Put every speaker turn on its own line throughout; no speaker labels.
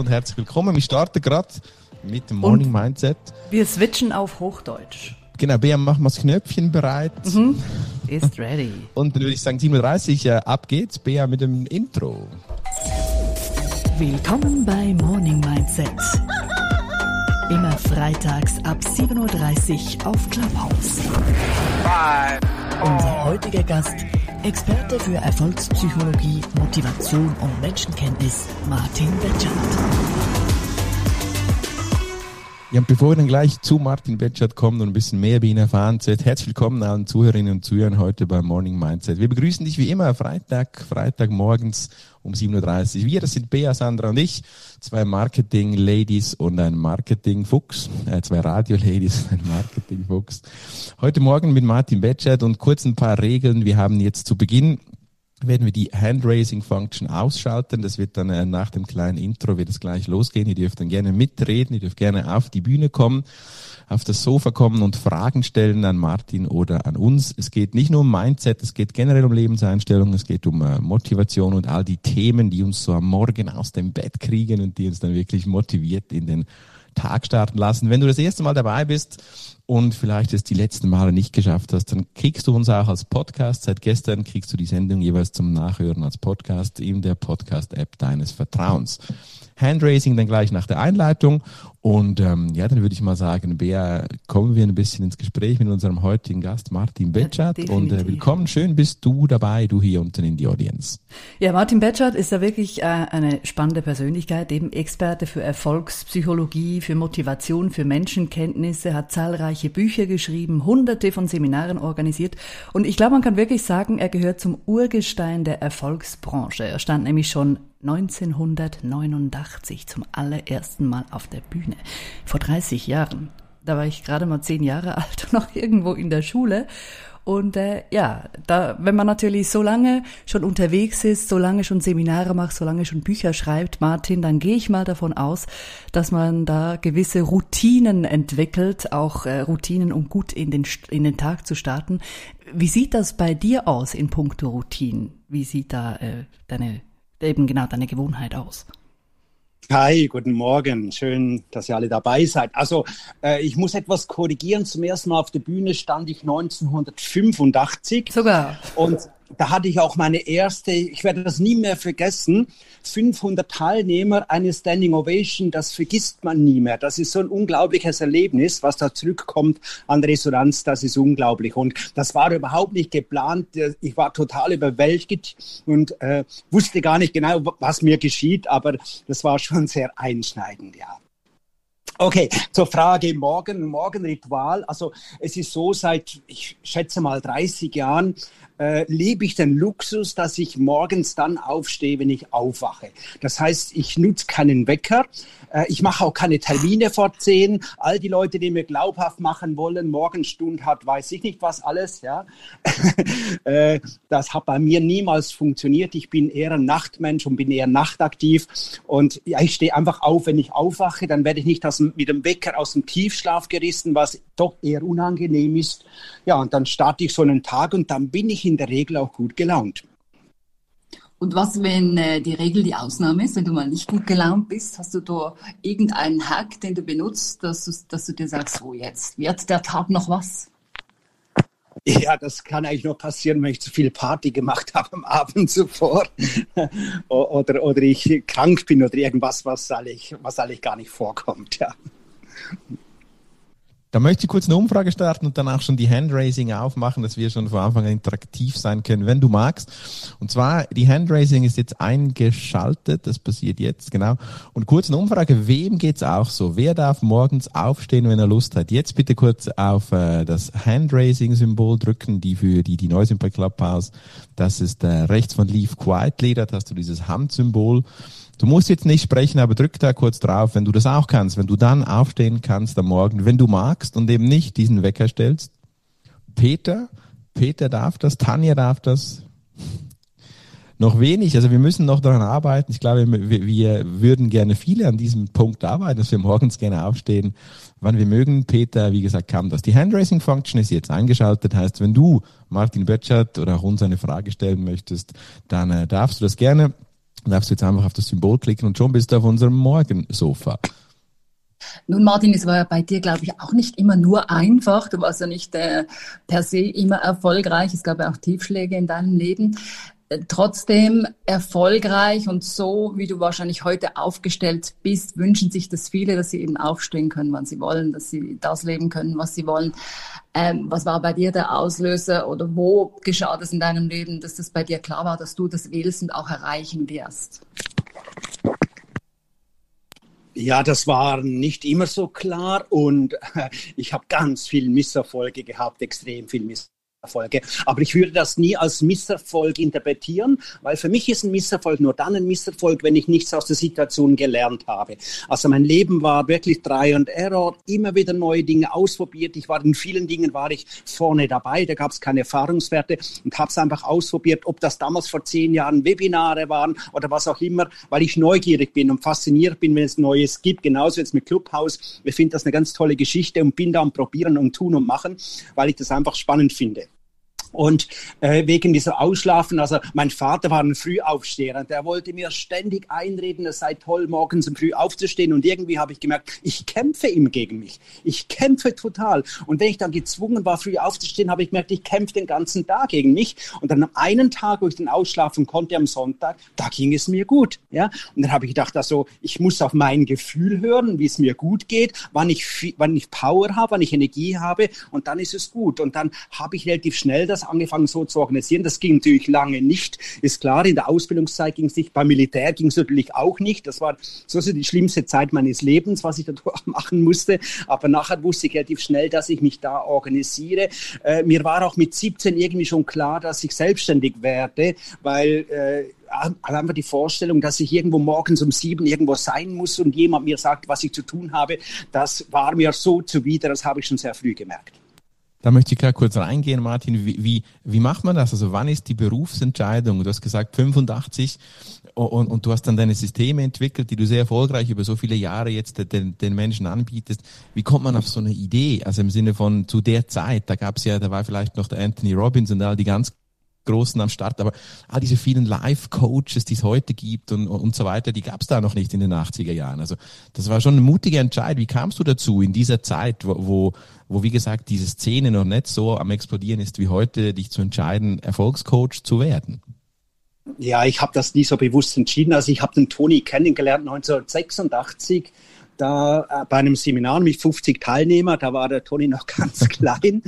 und herzlich willkommen. Wir starten gerade mit dem Morning und Mindset.
Wir switchen auf Hochdeutsch.
Genau, Bea, machen wir das Knöpfchen bereit. Mhm.
Ist ready.
Und dann würde ich sagen, 7.30 Uhr, äh, ab geht's. Bea mit dem Intro.
Willkommen bei Morning Mindset. Immer freitags ab 7.30 Uhr auf Clubhouse. Bye. Unser heutiger Gast Experte für Erfolgspsychologie, Motivation und Menschenkenntnis Martin Betschert.
Ja, und bevor wir dann gleich zu Martin Betschert kommen und ein bisschen mehr über ihn erfahren, herzlich willkommen allen Zuhörerinnen und Zuhörern heute beim Morning Mindset. Wir begrüßen dich wie immer Freitag, Freitag morgens um 7.30 Uhr. Wir, das sind Bea, Sandra und ich, zwei Marketing-Ladies und ein Marketing-Fuchs, äh, zwei Radio-Ladies und ein Marketing-Fuchs. Heute Morgen mit Martin Betschert und kurz ein paar Regeln. Wir haben jetzt zu Beginn werden wir die Handraising-Function ausschalten. Das wird dann äh, nach dem kleinen Intro wird es gleich losgehen. Ihr dürft dann gerne mitreden, ihr dürft gerne auf die Bühne kommen, auf das Sofa kommen und Fragen stellen an Martin oder an uns. Es geht nicht nur um Mindset, es geht generell um Lebenseinstellung, es geht um äh, Motivation und all die Themen, die uns so am Morgen aus dem Bett kriegen und die uns dann wirklich motiviert in den Tag starten lassen. Wenn du das erste Mal dabei bist und vielleicht es die letzten Male nicht geschafft hast, dann kriegst du uns auch als Podcast. Seit gestern kriegst du die Sendung jeweils zum Nachhören als Podcast in der Podcast-App deines Vertrauens. Handraising dann gleich nach der Einleitung. Und ähm, ja, dann würde ich mal sagen, Bea, kommen wir ein bisschen ins Gespräch mit unserem heutigen Gast Martin Betschart. Ja, und äh, willkommen, schön bist du dabei, du hier unten in die Audience.
Ja, Martin Betschart ist ja wirklich äh, eine spannende Persönlichkeit, eben Experte für Erfolgspsychologie, für Motivation, für Menschenkenntnisse, hat zahlreiche Bücher geschrieben, hunderte von Seminaren organisiert. Und ich glaube, man kann wirklich sagen, er gehört zum Urgestein der Erfolgsbranche. Er stand nämlich schon 1989 zum allerersten Mal auf der Bühne. Vor 30 Jahren. Da war ich gerade mal zehn Jahre alt noch irgendwo in der Schule. Und äh, ja, da, wenn man natürlich so lange schon unterwegs ist, so lange schon Seminare macht, so lange schon Bücher schreibt, Martin, dann gehe ich mal davon aus, dass man da gewisse Routinen entwickelt, auch äh, Routinen, um gut in den, in den Tag zu starten. Wie sieht das bei dir aus in puncto Routinen? Wie sieht da äh, deine eben genau deine Gewohnheit aus?
Hi, guten Morgen. Schön, dass ihr alle dabei seid. Also, äh, ich muss etwas korrigieren. Zum ersten Mal auf der Bühne stand ich 1985.
Sogar.
Und da hatte ich auch meine erste, ich werde das nie mehr vergessen, 500 Teilnehmer, eine Standing Ovation, das vergisst man nie mehr. Das ist so ein unglaubliches Erlebnis, was da zurückkommt an Resonanz, das ist unglaublich. Und das war überhaupt nicht geplant. Ich war total überwältigt und äh, wusste gar nicht genau, was mir geschieht, aber das war schon sehr einschneidend, ja. Okay, zur Frage Morgen, Morgenritual. Also es ist so, seit, ich schätze mal 30 Jahren äh, lebe ich den Luxus, dass ich morgens dann aufstehe, wenn ich aufwache. Das heißt, ich nutze keinen Wecker, ich mache auch keine Termine vor zehn. All die Leute, die mir glaubhaft machen wollen, Morgenstund hat, weiß ich nicht was alles. Ja, äh, das hat bei mir niemals funktioniert. Ich bin eher ein Nachtmensch und bin eher nachtaktiv. Und ja, ich stehe einfach auf, wenn ich aufwache, dann werde ich nicht aus, mit dem Wecker aus dem Tiefschlaf gerissen, was doch eher unangenehm ist. Ja, und dann starte ich so einen Tag und dann bin ich in der Regel auch gut gelaunt.
Und was, wenn äh, die Regel die Ausnahme ist, wenn du mal nicht gut gelaunt bist, hast du da irgendeinen Hack, den du benutzt, dass du, dass du dir sagst, so jetzt wird der Tag noch was?
Ja, das kann eigentlich nur passieren, wenn ich zu viel Party gemacht habe am Abend zuvor oder, oder ich krank bin oder irgendwas, was eigentlich, was eigentlich gar nicht vorkommt. Ja.
Da möchte ich kurz eine Umfrage starten und dann auch schon die Handraising aufmachen, dass wir schon von Anfang an interaktiv sein können, wenn du magst. Und zwar, die Handraising ist jetzt eingeschaltet, das passiert jetzt, genau. Und kurz eine Umfrage, wem geht's auch so? Wer darf morgens aufstehen, wenn er Lust hat? Jetzt bitte kurz auf äh, das Handraising-Symbol drücken, die für die, die neu sind bei Clubhouse. Das ist äh, rechts von Leave Quietly, da hast du dieses Handsymbol. Du musst jetzt nicht sprechen, aber drück da kurz drauf, wenn du das auch kannst, wenn du dann aufstehen kannst am Morgen, wenn du magst und eben nicht diesen Wecker stellst. Peter, Peter darf das, Tanja darf das. Noch wenig, also wir müssen noch daran arbeiten. Ich glaube, wir, wir würden gerne viele an diesem Punkt arbeiten, dass wir morgens gerne aufstehen, wann wir mögen. Peter, wie gesagt, kam das. Die Handraising-Function ist jetzt eingeschaltet, heißt, wenn du Martin Böttchert oder auch uns eine Frage stellen möchtest, dann äh, darfst du das gerne darfst du jetzt einfach auf das Symbol klicken und schon bist du auf unserem Morgensofa.
Nun, Martin, es war ja bei dir, glaube ich, auch nicht immer nur einfach. Du warst ja nicht äh, per se immer erfolgreich. Es gab ja auch Tiefschläge in deinem Leben. Äh, trotzdem erfolgreich und so, wie du wahrscheinlich heute aufgestellt bist, wünschen sich das viele, dass sie eben aufstehen können, wann sie wollen, dass sie das leben können, was sie wollen. Ähm, was war bei dir der Auslöser oder wo geschah das in deinem Leben, dass das bei dir klar war, dass du das willst und auch erreichen wirst?
Ja, das war nicht immer so klar und ich habe ganz viel Misserfolge gehabt, extrem viel Misserfolge. Misserfolge. Aber ich würde das nie als Misserfolg interpretieren, weil für mich ist ein Misserfolg nur dann ein Misserfolg, wenn ich nichts aus der Situation gelernt habe. Also mein Leben war wirklich Try and Error, immer wieder neue Dinge ausprobiert. Ich war in vielen Dingen war ich vorne dabei, da gab es keine Erfahrungswerte und habe es einfach ausprobiert, ob das damals vor zehn Jahren Webinare waren oder was auch immer, weil ich neugierig bin und fasziniert bin, wenn es Neues gibt. Genauso jetzt mit Clubhouse. Ich finde das eine ganz tolle Geschichte und bin da am Probieren und Tun und Machen, weil ich das einfach spannend finde. Und äh, wegen dieser Ausschlafen, also mein Vater war ein Frühaufsteher und der wollte mir ständig einreden, es sei toll, morgens um früh aufzustehen. Und irgendwie habe ich gemerkt, ich kämpfe ihm gegen mich. Ich kämpfe total. Und wenn ich dann gezwungen war, früh aufzustehen, habe ich gemerkt, ich kämpfe den ganzen Tag gegen mich. Und dann am einen Tag, wo ich dann ausschlafen konnte, am Sonntag, da ging es mir gut. Ja? Und dann habe ich gedacht, also ich muss auf mein Gefühl hören, wie es mir gut geht, wann ich, wann ich Power habe, wann ich Energie habe. Und dann ist es gut. Und dann habe ich relativ schnell das das angefangen so zu organisieren. Das ging natürlich lange nicht. Ist klar, in der Ausbildungszeit ging es nicht, beim Militär ging es natürlich auch nicht. Das war so die schlimmste Zeit meines Lebens, was ich da machen musste. Aber nachher wusste ich relativ schnell, dass ich mich da organisiere. Äh, mir war auch mit 17 irgendwie schon klar, dass ich selbstständig werde, weil äh, einfach die Vorstellung, dass ich irgendwo morgens um sieben irgendwo sein muss und jemand mir sagt, was ich zu tun habe, das war mir so zuwider, das habe ich schon sehr früh gemerkt.
Da möchte ich gerade kurz reingehen, Martin. Wie, wie, wie macht man das? Also wann ist die Berufsentscheidung? Du hast gesagt 85 und, und du hast dann deine Systeme entwickelt, die du sehr erfolgreich über so viele Jahre jetzt den, den Menschen anbietest. Wie kommt man auf so eine Idee? Also im Sinne von zu der Zeit, da gab es ja, da war vielleicht noch der Anthony Robbins und all die ganz Großen am Start, aber all diese vielen Live-Coaches, die es heute gibt und, und so weiter, die gab es da noch nicht in den 80er Jahren. Also das war schon eine mutige Entscheidung. Wie kamst du dazu in dieser Zeit, wo, wo, wo wie gesagt diese Szene noch nicht so am explodieren ist wie heute, dich zu entscheiden, Erfolgscoach zu werden?
Ja, ich habe das nie so bewusst entschieden. Also ich habe den Toni kennengelernt 1986 da äh, bei einem Seminar mit 50 Teilnehmern, da war der Toni noch ganz klein,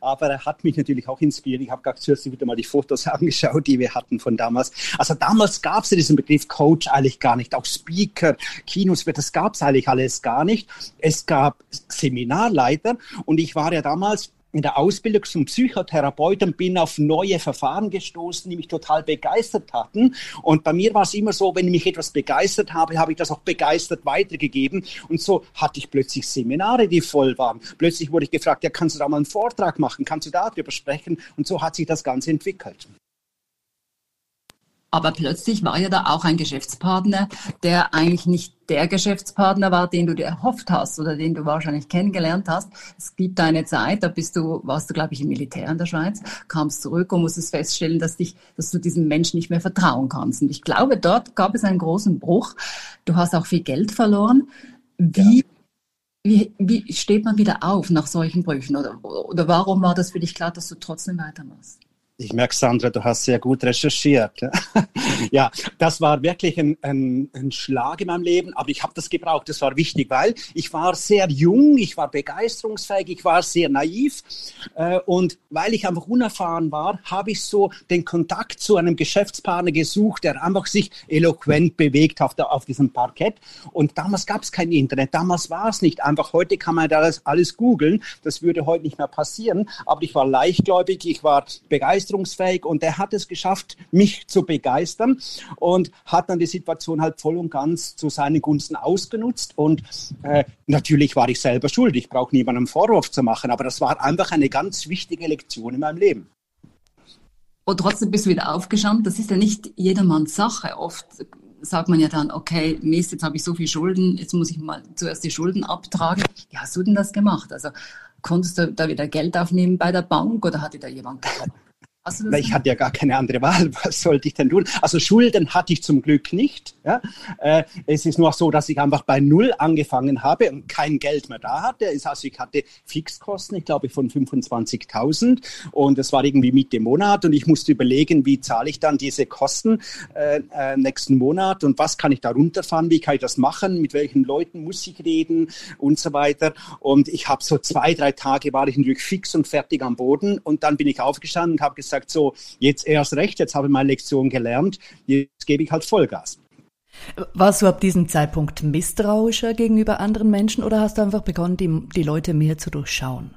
aber er hat mich natürlich auch inspiriert. Ich habe gerade zuerst wieder mal die Fotos angeschaut, die wir hatten von damals. Also damals gab es diesen Begriff Coach eigentlich gar nicht, auch Speaker, Kinos, das gab es eigentlich alles gar nicht. Es gab Seminarleiter und ich war ja damals in der Ausbildung zum Psychotherapeuten bin auf neue Verfahren gestoßen, die mich total begeistert hatten. Und bei mir war es immer so, wenn mich etwas begeistert habe, habe ich das auch begeistert weitergegeben. Und so hatte ich plötzlich Seminare, die voll waren. Plötzlich wurde ich gefragt, ja, kannst du da mal einen Vortrag machen? Kannst du darüber sprechen? Und so hat sich das Ganze entwickelt.
Aber plötzlich war ja da auch ein Geschäftspartner, der eigentlich nicht der Geschäftspartner war, den du dir erhofft hast oder den du wahrscheinlich kennengelernt hast. Es gibt eine Zeit, da bist du, warst du, glaube ich, im Militär in der Schweiz, kamst zurück und musstest feststellen, dass dich, dass du diesem Menschen nicht mehr vertrauen kannst. Und ich glaube, dort gab es einen großen Bruch. Du hast auch viel Geld verloren. Wie ja. Wie, wie steht man wieder auf nach solchen Brüchen? Oder, oder warum war das für dich klar, dass du trotzdem weitermachst?
Ich merke, Sandra, du hast sehr gut recherchiert. ja, das war wirklich ein, ein, ein Schlag in meinem Leben, aber ich habe das gebraucht. Das war wichtig, weil ich war sehr jung, ich war begeisterungsfähig, ich war sehr naiv äh, und weil ich einfach unerfahren war, habe ich so den Kontakt zu einem Geschäftspartner gesucht, der einfach sich eloquent bewegt auf, der, auf diesem Parkett. Und damals gab es kein Internet, damals war es nicht einfach. Heute kann man das alles googeln, das würde heute nicht mehr passieren, aber ich war leichtgläubig, ich war begeistert begeisterungsfähig und er hat es geschafft, mich zu begeistern und hat dann die Situation halt voll und ganz zu seinen Gunsten ausgenutzt. Und äh, natürlich war ich selber schuld. Ich brauche niemandem Vorwurf zu machen, aber das war einfach eine ganz wichtige Lektion in meinem Leben.
Und trotzdem bist du wieder aufgestanden. Das ist ja nicht jedermanns Sache. Oft sagt man ja dann, okay, Mist, jetzt habe ich so viel Schulden, jetzt muss ich mal zuerst die Schulden abtragen. Wie hast du denn das gemacht? Also konntest du da wieder Geld aufnehmen bei der Bank oder hatte da jemand geholfen?
ich hatte ja gar keine andere Wahl. Was sollte ich denn tun? Also Schulden hatte ich zum Glück nicht. Ja? Äh, es ist nur so, dass ich einfach bei Null angefangen habe und kein Geld mehr da hatte. Also ich hatte Fixkosten, ich glaube von 25.000 und es war irgendwie Mitte Monat und ich musste überlegen, wie zahle ich dann diese Kosten äh, äh, nächsten Monat und was kann ich da runterfahren, wie kann ich das machen, mit welchen Leuten muss ich reden und so weiter. Und ich habe so zwei, drei Tage war ich natürlich fix und fertig am Boden und dann bin ich aufgestanden und habe gesagt, gesagt, so, jetzt erst recht, jetzt habe ich meine Lektion gelernt, jetzt gebe ich halt Vollgas.
Warst du ab diesem Zeitpunkt misstrauischer gegenüber anderen Menschen oder hast du einfach begonnen, die, die Leute mehr zu durchschauen?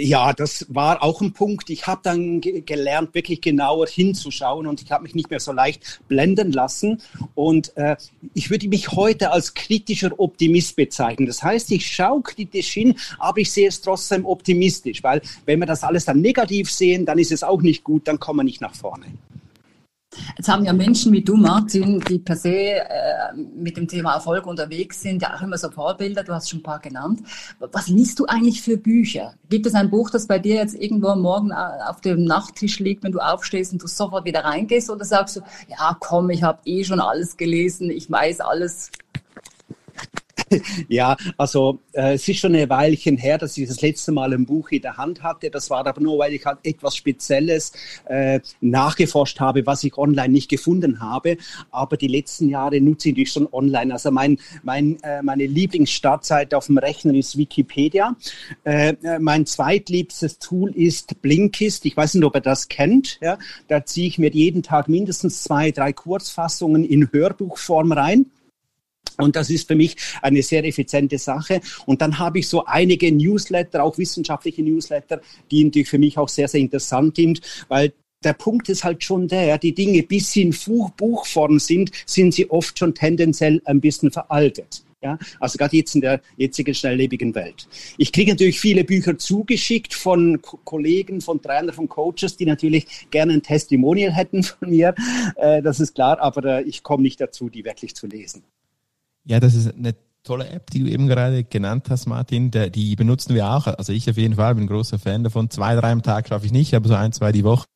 Ja, das war auch ein Punkt. Ich habe dann gelernt, wirklich genauer hinzuschauen und ich habe mich nicht mehr so leicht blenden lassen. Und äh, ich würde mich heute als kritischer Optimist bezeichnen. Das heißt, ich schaue kritisch hin, aber ich sehe es trotzdem optimistisch, weil wenn wir das alles dann negativ sehen, dann ist es auch nicht gut, dann kommen wir nicht nach vorne.
Jetzt haben ja Menschen wie du, Martin, die per se äh, mit dem Thema Erfolg unterwegs sind, ja auch immer so Vorbilder, du hast schon ein paar genannt. Was liest du eigentlich für Bücher? Gibt es ein Buch, das bei dir jetzt irgendwo morgen äh, auf dem Nachttisch liegt, wenn du aufstehst und du sofort wieder reingehst? Oder sagst du, ja komm, ich habe eh schon alles gelesen, ich weiß alles,
ja, also äh, es ist schon eine Weilchen her, dass ich das letzte Mal ein Buch in der Hand hatte. Das war aber nur, weil ich halt etwas Spezielles äh, nachgeforscht habe, was ich online nicht gefunden habe. Aber die letzten Jahre nutze ich schon online. Also mein, mein, äh, meine Lieblingsstartseite auf dem Rechner ist Wikipedia. Äh, äh, mein zweitliebstes Tool ist Blinkist. Ich weiß nicht, ob ihr das kennt. Ja? Da ziehe ich mir jeden Tag mindestens zwei, drei Kurzfassungen in Hörbuchform rein. Und das ist für mich eine sehr effiziente Sache. Und dann habe ich so einige Newsletter, auch wissenschaftliche Newsletter, die natürlich für mich auch sehr, sehr interessant sind, weil der Punkt ist halt schon der, die Dinge bis sie in Buchform sind, sind sie oft schon tendenziell ein bisschen veraltet. Ja, also gerade jetzt in der jetzigen schnelllebigen Welt. Ich kriege natürlich viele Bücher zugeschickt von Ko Kollegen, von Trainern, von Coaches, die natürlich gerne ein Testimonial hätten von mir. Äh, das ist klar, aber äh, ich komme nicht dazu, die wirklich zu lesen.
Ja, das ist eine tolle App, die du eben gerade genannt hast, Martin. Die benutzen wir auch. Also ich auf jeden Fall bin ein großer Fan davon. Zwei, drei am Tag schaffe ich nicht, aber so ein, zwei die Woche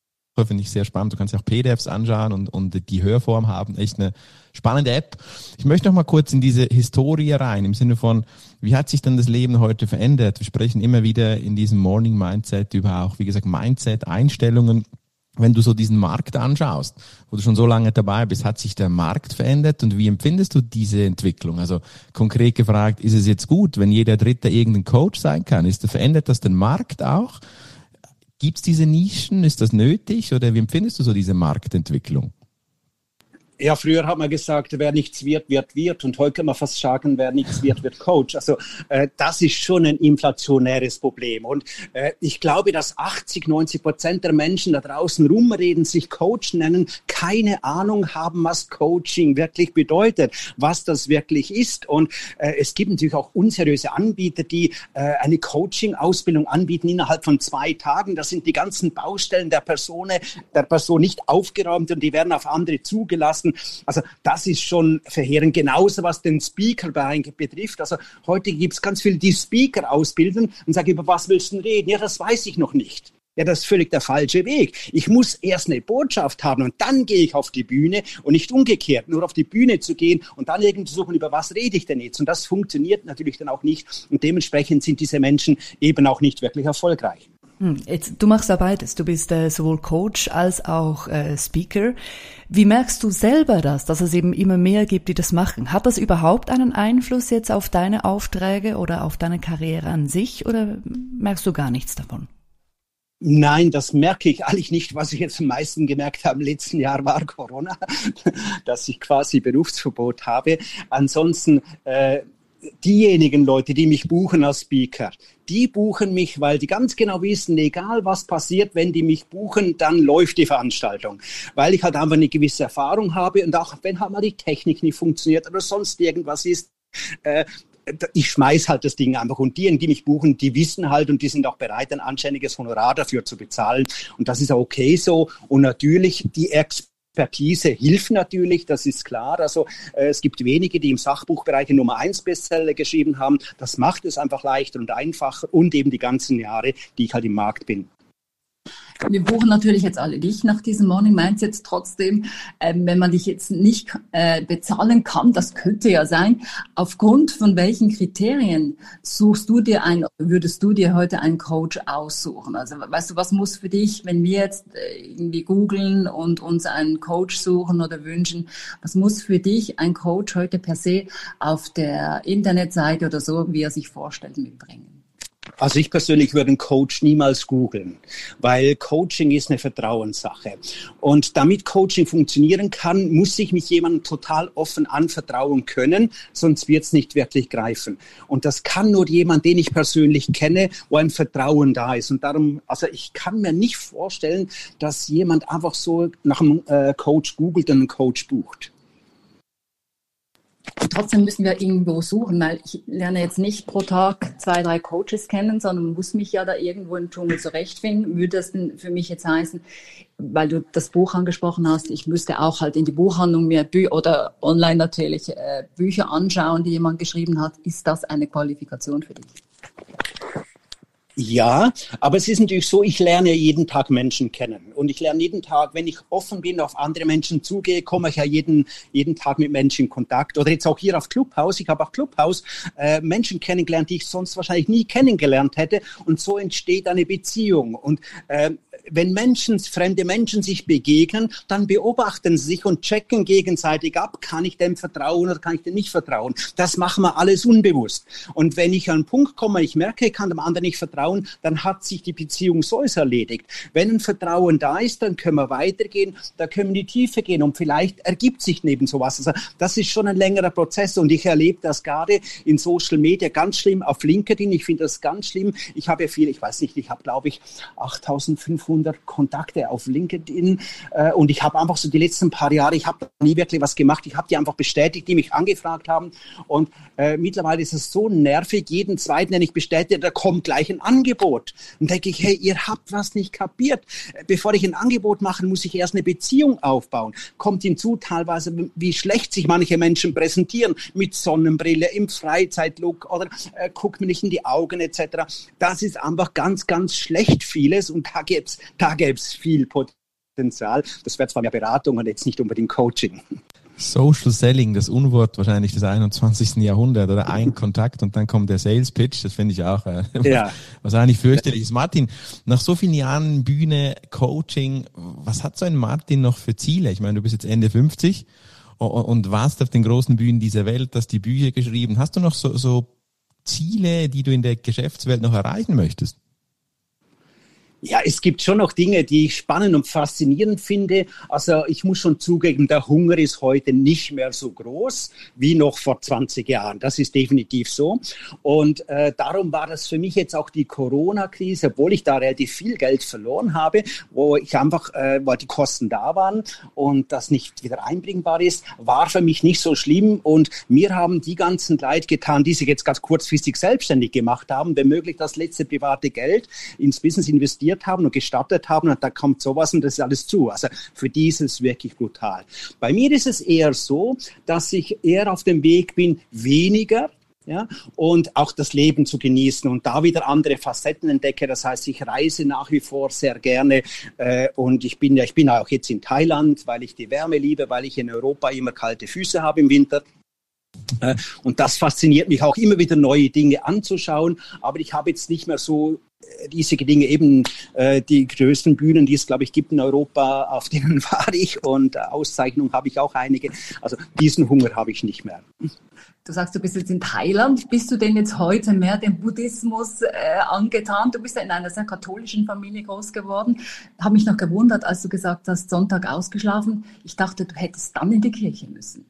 finde ich sehr spannend. Du kannst auch PDFs anschauen und, und die Hörform haben. Echt eine spannende App. Ich möchte noch mal kurz in diese Historie rein, im Sinne von, wie hat sich denn das Leben heute verändert? Wir sprechen immer wieder in diesem Morning Mindset über auch, wie gesagt, Mindset, Einstellungen wenn du so diesen Markt anschaust, wo du schon so lange dabei bist, hat sich der Markt verändert und wie empfindest du diese Entwicklung? Also konkret gefragt, ist es jetzt gut, wenn jeder Dritte irgendein Coach sein kann? Ist, verändert das den Markt auch? Gibt es diese Nischen? Ist das nötig? Oder wie empfindest du so diese Marktentwicklung?
Ja, früher hat man gesagt, wer nichts wird, wird wird. Und heute kann man fast sagen, wer nichts wird, wird Coach. Also äh, das ist schon ein inflationäres Problem. Und äh, ich glaube, dass 80, 90 Prozent der Menschen da draußen rumreden, sich Coach nennen, keine Ahnung haben, was Coaching wirklich bedeutet, was das wirklich ist. Und äh, es gibt natürlich auch unseriöse Anbieter, die äh, eine Coaching-Ausbildung anbieten innerhalb von zwei Tagen. Das sind die ganzen Baustellen der Person, der Person nicht aufgeräumt und die werden auf andere zugelassen. Also das ist schon verheerend. Genauso was den Speaker-Bereich betrifft. Also heute gibt es ganz viele, die Speaker ausbilden und sagen, über was willst du reden? Ja, das weiß ich noch nicht. Ja, das ist völlig der falsche Weg. Ich muss erst eine Botschaft haben und dann gehe ich auf die Bühne und nicht umgekehrt, nur auf die Bühne zu gehen und dann irgendwie zu suchen, über was rede ich denn jetzt? Und das funktioniert natürlich dann auch nicht und dementsprechend sind diese Menschen eben auch nicht wirklich erfolgreich.
Hm, jetzt, du machst ja beides. Du bist äh, sowohl Coach als auch äh, Speaker. Wie merkst du selber das, dass es eben immer mehr gibt, die das machen? Hat das überhaupt einen Einfluss jetzt auf deine Aufträge oder auf deine Karriere an sich oder merkst du gar nichts davon?
Nein, das merke ich eigentlich nicht. Was ich jetzt am meisten gemerkt habe im letzten Jahr war Corona, dass ich quasi Berufsverbot habe. Ansonsten äh, diejenigen Leute, die mich buchen als Speaker, die buchen mich, weil die ganz genau wissen, egal was passiert, wenn die mich buchen, dann läuft die Veranstaltung. Weil ich halt einfach eine gewisse Erfahrung habe und auch wenn halt mal die Technik nicht funktioniert oder sonst irgendwas ist, äh, ich schmeiß halt das Ding einfach. Und die, die mich buchen, die wissen halt und die sind auch bereit, ein anständiges Honorar dafür zu bezahlen. Und das ist auch okay so. Und natürlich die Experten, Expertise hilft natürlich, das ist klar. Also äh, es gibt wenige, die im Sachbuchbereich Nummer eins Bestseller geschrieben haben. Das macht es einfach leichter und einfacher und eben die ganzen Jahre, die ich halt im Markt bin.
Wir buchen natürlich jetzt alle dich nach diesem Morning Mindset trotzdem. Ähm, wenn man dich jetzt nicht äh, bezahlen kann, das könnte ja sein, aufgrund von welchen Kriterien suchst du dir ein, würdest du dir heute einen Coach aussuchen? Also weißt du, was muss für dich, wenn wir jetzt äh, irgendwie googeln und uns einen Coach suchen oder wünschen, was muss für dich ein Coach heute per se auf der Internetseite oder so, wie er sich vorstellt, mitbringen?
Also ich persönlich würde einen Coach niemals googeln, weil Coaching ist eine Vertrauenssache. Und damit Coaching funktionieren kann, muss ich mich jemandem total offen anvertrauen können, sonst wird es nicht wirklich greifen. Und das kann nur jemand, den ich persönlich kenne, wo ein Vertrauen da ist. Und darum, also ich kann mir nicht vorstellen, dass jemand einfach so nach einem äh, Coach googelt und einen Coach bucht.
Trotzdem müssen wir irgendwo suchen, weil ich lerne jetzt nicht pro Tag zwei, drei Coaches kennen, sondern muss mich ja da irgendwo im Dschungel zurechtfinden. Würde das für mich jetzt heißen, weil du das Buch angesprochen hast, ich müsste auch halt in die Buchhandlung mir Bü oder online natürlich äh, Bücher anschauen, die jemand geschrieben hat. Ist das eine Qualifikation für dich?
Ja, aber es ist natürlich so, ich lerne jeden Tag Menschen kennen. Und ich lerne jeden Tag, wenn ich offen bin, auf andere Menschen zugehe, komme ich ja jeden, jeden Tag mit Menschen in Kontakt. Oder jetzt auch hier auf Clubhouse. Ich habe auch Clubhouse äh, Menschen kennengelernt, die ich sonst wahrscheinlich nie kennengelernt hätte. Und so entsteht eine Beziehung. Und äh, wenn Menschen, fremde Menschen sich begegnen, dann beobachten sie sich und checken gegenseitig ab, kann ich dem vertrauen oder kann ich dem nicht vertrauen. Das machen wir alles unbewusst. Und wenn ich an einen Punkt komme, ich merke, ich kann dem anderen nicht vertrauen, dann hat sich die Beziehung so erledigt. Wenn ein Vertrauen da ist, dann können wir weitergehen, da können wir in die Tiefe gehen und vielleicht ergibt sich neben sowas. Also das ist schon ein längerer Prozess und ich erlebe das gerade in Social Media ganz schlimm auf LinkedIn. Ich finde das ganz schlimm. Ich habe ja viel, ich weiß nicht, ich habe glaube ich 8500 500 Kontakte auf LinkedIn äh, und ich habe einfach so die letzten paar Jahre, ich habe nie wirklich was gemacht. Ich habe die einfach bestätigt, die mich angefragt haben und äh, mittlerweile ist es so nervig, jeden zweiten, den ich bestätige, da kommt gleich ein Angebot. Und denke ich, hey, ihr habt was nicht kapiert. Bevor ich ein Angebot mache, muss ich erst eine Beziehung aufbauen. Kommt hinzu teilweise, wie schlecht sich manche Menschen präsentieren mit Sonnenbrille, im Freizeitlook oder äh, guckt mir nicht in die Augen etc. Das ist einfach ganz, ganz schlecht vieles und da gibt's da gäbe es viel Potenzial. Das wäre zwar mehr Beratung und jetzt nicht unbedingt Coaching.
Social Selling, das Unwort wahrscheinlich des 21. Jahrhunderts oder ein Kontakt und dann kommt der Sales Pitch, das finde ich auch äh, ja. was eigentlich fürchterlich ist. Martin, nach so vielen Jahren Bühne, Coaching, was hat so ein Martin noch für Ziele? Ich meine, du bist jetzt Ende 50 und warst auf den großen Bühnen dieser Welt, hast die Bücher geschrieben. Hast du noch so, so Ziele, die du in der Geschäftswelt noch erreichen möchtest?
Ja, es gibt schon noch Dinge, die ich spannend und faszinierend finde. Also ich muss schon zugeben, der Hunger ist heute nicht mehr so groß wie noch vor 20 Jahren. Das ist definitiv so. Und äh, darum war das für mich jetzt auch die Corona-Krise, obwohl ich da relativ viel Geld verloren habe, wo ich einfach, äh, weil die Kosten da waren und das nicht wieder einbringbar ist, war für mich nicht so schlimm. Und mir haben die ganzen Leid getan, die sich jetzt ganz kurzfristig selbstständig gemacht haben, wenn möglich das letzte private Geld ins Business investiert investiert haben und gestartet haben und da kommt sowas und das ist alles zu. Also für die ist es wirklich brutal. Bei mir ist es eher so, dass ich eher auf dem Weg bin, weniger ja, und auch das Leben zu genießen und da wieder andere Facetten entdecke. Das heißt, ich reise nach wie vor sehr gerne äh, und ich bin ja, ich bin auch jetzt in Thailand, weil ich die Wärme liebe, weil ich in Europa immer kalte Füße habe im Winter. Äh, und das fasziniert mich auch immer wieder neue Dinge anzuschauen. Aber ich habe jetzt nicht mehr so riesige Dinge, eben äh, die größten Bühnen, die es, glaube ich, gibt in Europa, auf denen war ich und äh, Auszeichnungen habe ich auch einige. Also diesen Hunger habe ich nicht mehr.
Du sagst, du bist jetzt in Thailand. Bist du denn jetzt heute mehr dem Buddhismus äh, angetan? Du bist ja in einer sehr katholischen Familie groß geworden. Habe mich noch gewundert, als du gesagt hast, Sonntag ausgeschlafen. Ich dachte, du hättest dann in die Kirche müssen.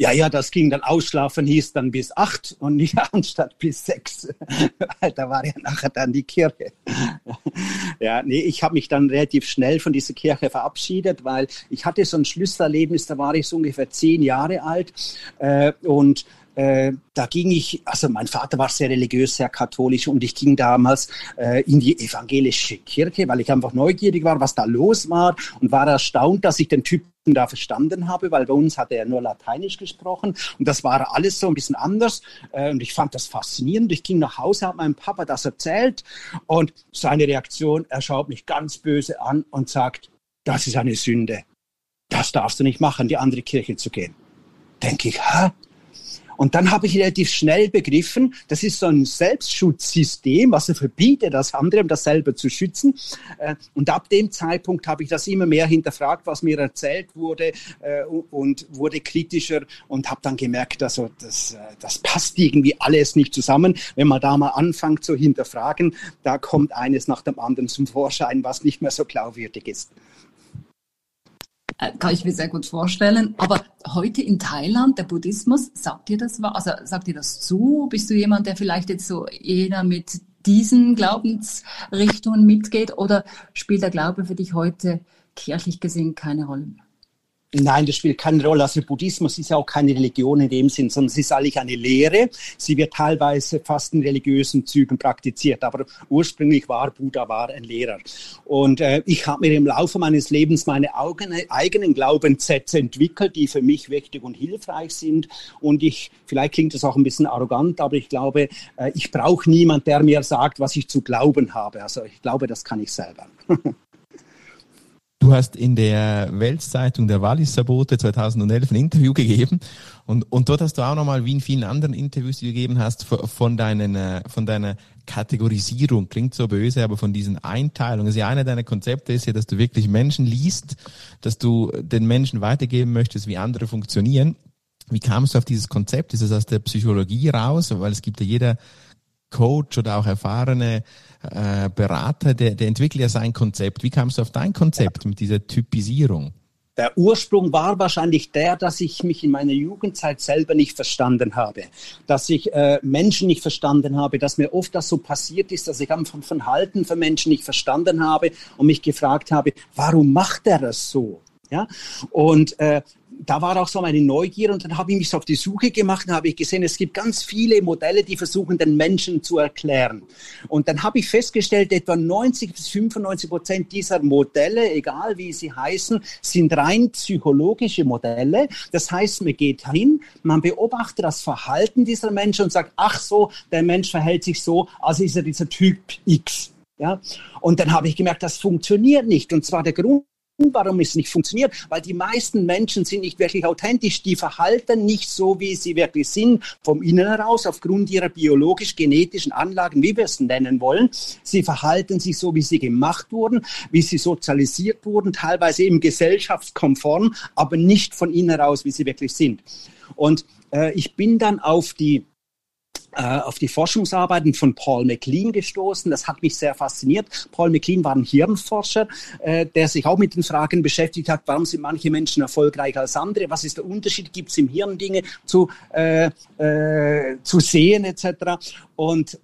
Ja, ja, das ging dann ausschlafen, hieß dann bis acht und nicht anstatt bis sechs. da war ja nachher dann die Kirche. ja, nee, ich habe mich dann relativ schnell von dieser Kirche verabschiedet, weil ich hatte so ein Schlüsselerlebnis, da war ich so ungefähr zehn Jahre alt äh, und äh, da ging ich, also mein Vater war sehr religiös, sehr katholisch und ich ging damals äh, in die evangelische Kirche, weil ich einfach neugierig war, was da los war und war erstaunt, dass ich den Typen da verstanden habe, weil bei uns hat er nur Lateinisch gesprochen und das war alles so ein bisschen anders äh, und ich fand das faszinierend. Ich ging nach Hause, habe meinem Papa das erzählt und seine Reaktion, er schaut mich ganz böse an und sagt, das ist eine Sünde. Das darfst du nicht machen, die andere Kirche zu gehen. Denke ich, hä? Und dann habe ich relativ schnell begriffen, das ist so ein Selbstschutzsystem, was er verbietet, das andere, um das selber zu schützen. Äh, und ab dem Zeitpunkt habe ich das immer mehr hinterfragt, was mir erzählt wurde äh, und wurde kritischer und habe dann gemerkt, also das, äh, das passt irgendwie alles nicht zusammen. Wenn man da mal anfängt zu hinterfragen, da kommt eines nach dem anderen zum Vorschein, was nicht mehr so glaubwürdig ist.
Äh, kann ich mir sehr gut vorstellen. Aber heute in Thailand, der Buddhismus, sagt dir das, also sagt dir das zu? Bist du jemand, der vielleicht jetzt so eher mit diesen Glaubensrichtungen mitgeht oder spielt der Glaube für dich heute kirchlich gesehen keine Rolle mehr?
Nein, das spielt keine Rolle. Also Buddhismus ist ja auch keine Religion in dem Sinn, sondern es ist eigentlich eine Lehre. Sie wird teilweise fast in religiösen Zügen praktiziert, aber ursprünglich war Buddha war ein Lehrer. Und äh, ich habe mir im Laufe meines Lebens meine eigene, eigenen Glaubenssätze entwickelt, die für mich wichtig und hilfreich sind. Und ich, vielleicht klingt das auch ein bisschen arrogant, aber ich glaube, äh, ich brauche niemand, der mir sagt, was ich zu glauben habe. Also ich glaube, das kann ich selber.
Du hast in der Weltzeitung der Wallis-Sabote 2011 ein Interview gegeben und, und dort hast du auch nochmal, wie in vielen anderen Interviews, die du gegeben hast, von, deinen, äh, von deiner Kategorisierung, klingt so böse, aber von diesen Einteilungen. Also ja, einer deiner Konzepte ist ja, dass du wirklich Menschen liest, dass du den Menschen weitergeben möchtest, wie andere funktionieren. Wie kamst du auf dieses Konzept? Ist es aus der Psychologie raus? Weil es gibt ja jeder Coach oder auch erfahrene äh, Berater, der, der entwickelt ja sein Konzept. Wie kamst du auf dein Konzept mit dieser Typisierung?
Der Ursprung war wahrscheinlich der, dass ich mich in meiner Jugendzeit selber nicht verstanden habe, dass ich äh, Menschen nicht verstanden habe, dass mir oft das so passiert ist, dass ich einfach von Halten von Menschen nicht verstanden habe und mich gefragt habe, warum macht er das so? Ja, und äh, da war auch so meine Neugier und dann habe ich mich auf die Suche gemacht und habe ich gesehen, es gibt ganz viele Modelle, die versuchen, den Menschen zu erklären. Und dann habe ich festgestellt, etwa 90 bis 95 Prozent dieser Modelle, egal wie sie heißen, sind rein psychologische Modelle. Das heißt, man geht hin, man beobachtet das Verhalten dieser Menschen und sagt, ach so, der Mensch verhält sich so, also ist er dieser Typ X. Ja, und dann habe ich gemerkt, das funktioniert nicht. Und zwar der Grund Warum es nicht funktioniert? Weil die meisten Menschen sind nicht wirklich authentisch. Die verhalten nicht so, wie sie wirklich sind, vom Innen heraus, aufgrund ihrer biologisch-genetischen Anlagen, wie wir es nennen wollen. Sie verhalten sich so, wie sie gemacht wurden, wie sie sozialisiert wurden, teilweise eben gesellschaftskonform, aber nicht von innen heraus, wie sie wirklich sind. Und äh, ich bin dann auf die auf die Forschungsarbeiten von Paul MacLean gestoßen. Das hat mich sehr fasziniert. Paul MacLean war ein Hirnforscher, äh, der sich auch mit den Fragen beschäftigt hat, warum sind manche Menschen erfolgreicher als andere? Was ist der Unterschied? Gibt es im Hirn Dinge zu, äh, äh, zu sehen etc.? Und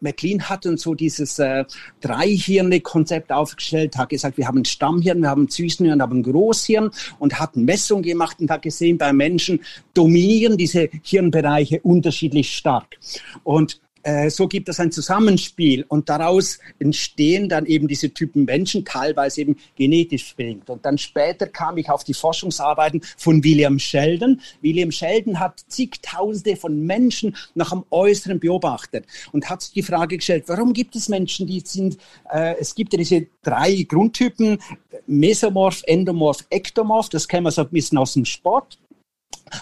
McLean hat uns so dieses äh, Dreihirne-Konzept aufgestellt, hat gesagt, wir haben ein Stammhirn, wir haben ein Süßenhirn, wir haben ein Großhirn und hat Messungen gemacht und hat gesehen, bei Menschen dominieren diese Hirnbereiche unterschiedlich stark. Und so gibt es ein Zusammenspiel und daraus entstehen dann eben diese Typen Menschen, teilweise eben genetisch bedingt. Und dann später kam ich auf die Forschungsarbeiten von William Sheldon. William Sheldon hat zigtausende von Menschen nach dem Äußeren beobachtet und hat sich die Frage gestellt, warum gibt es Menschen, die sind, äh, es gibt ja diese drei Grundtypen, Mesomorph, Endomorph, Ektomorph, das kennen wir so ein bisschen aus dem Sport.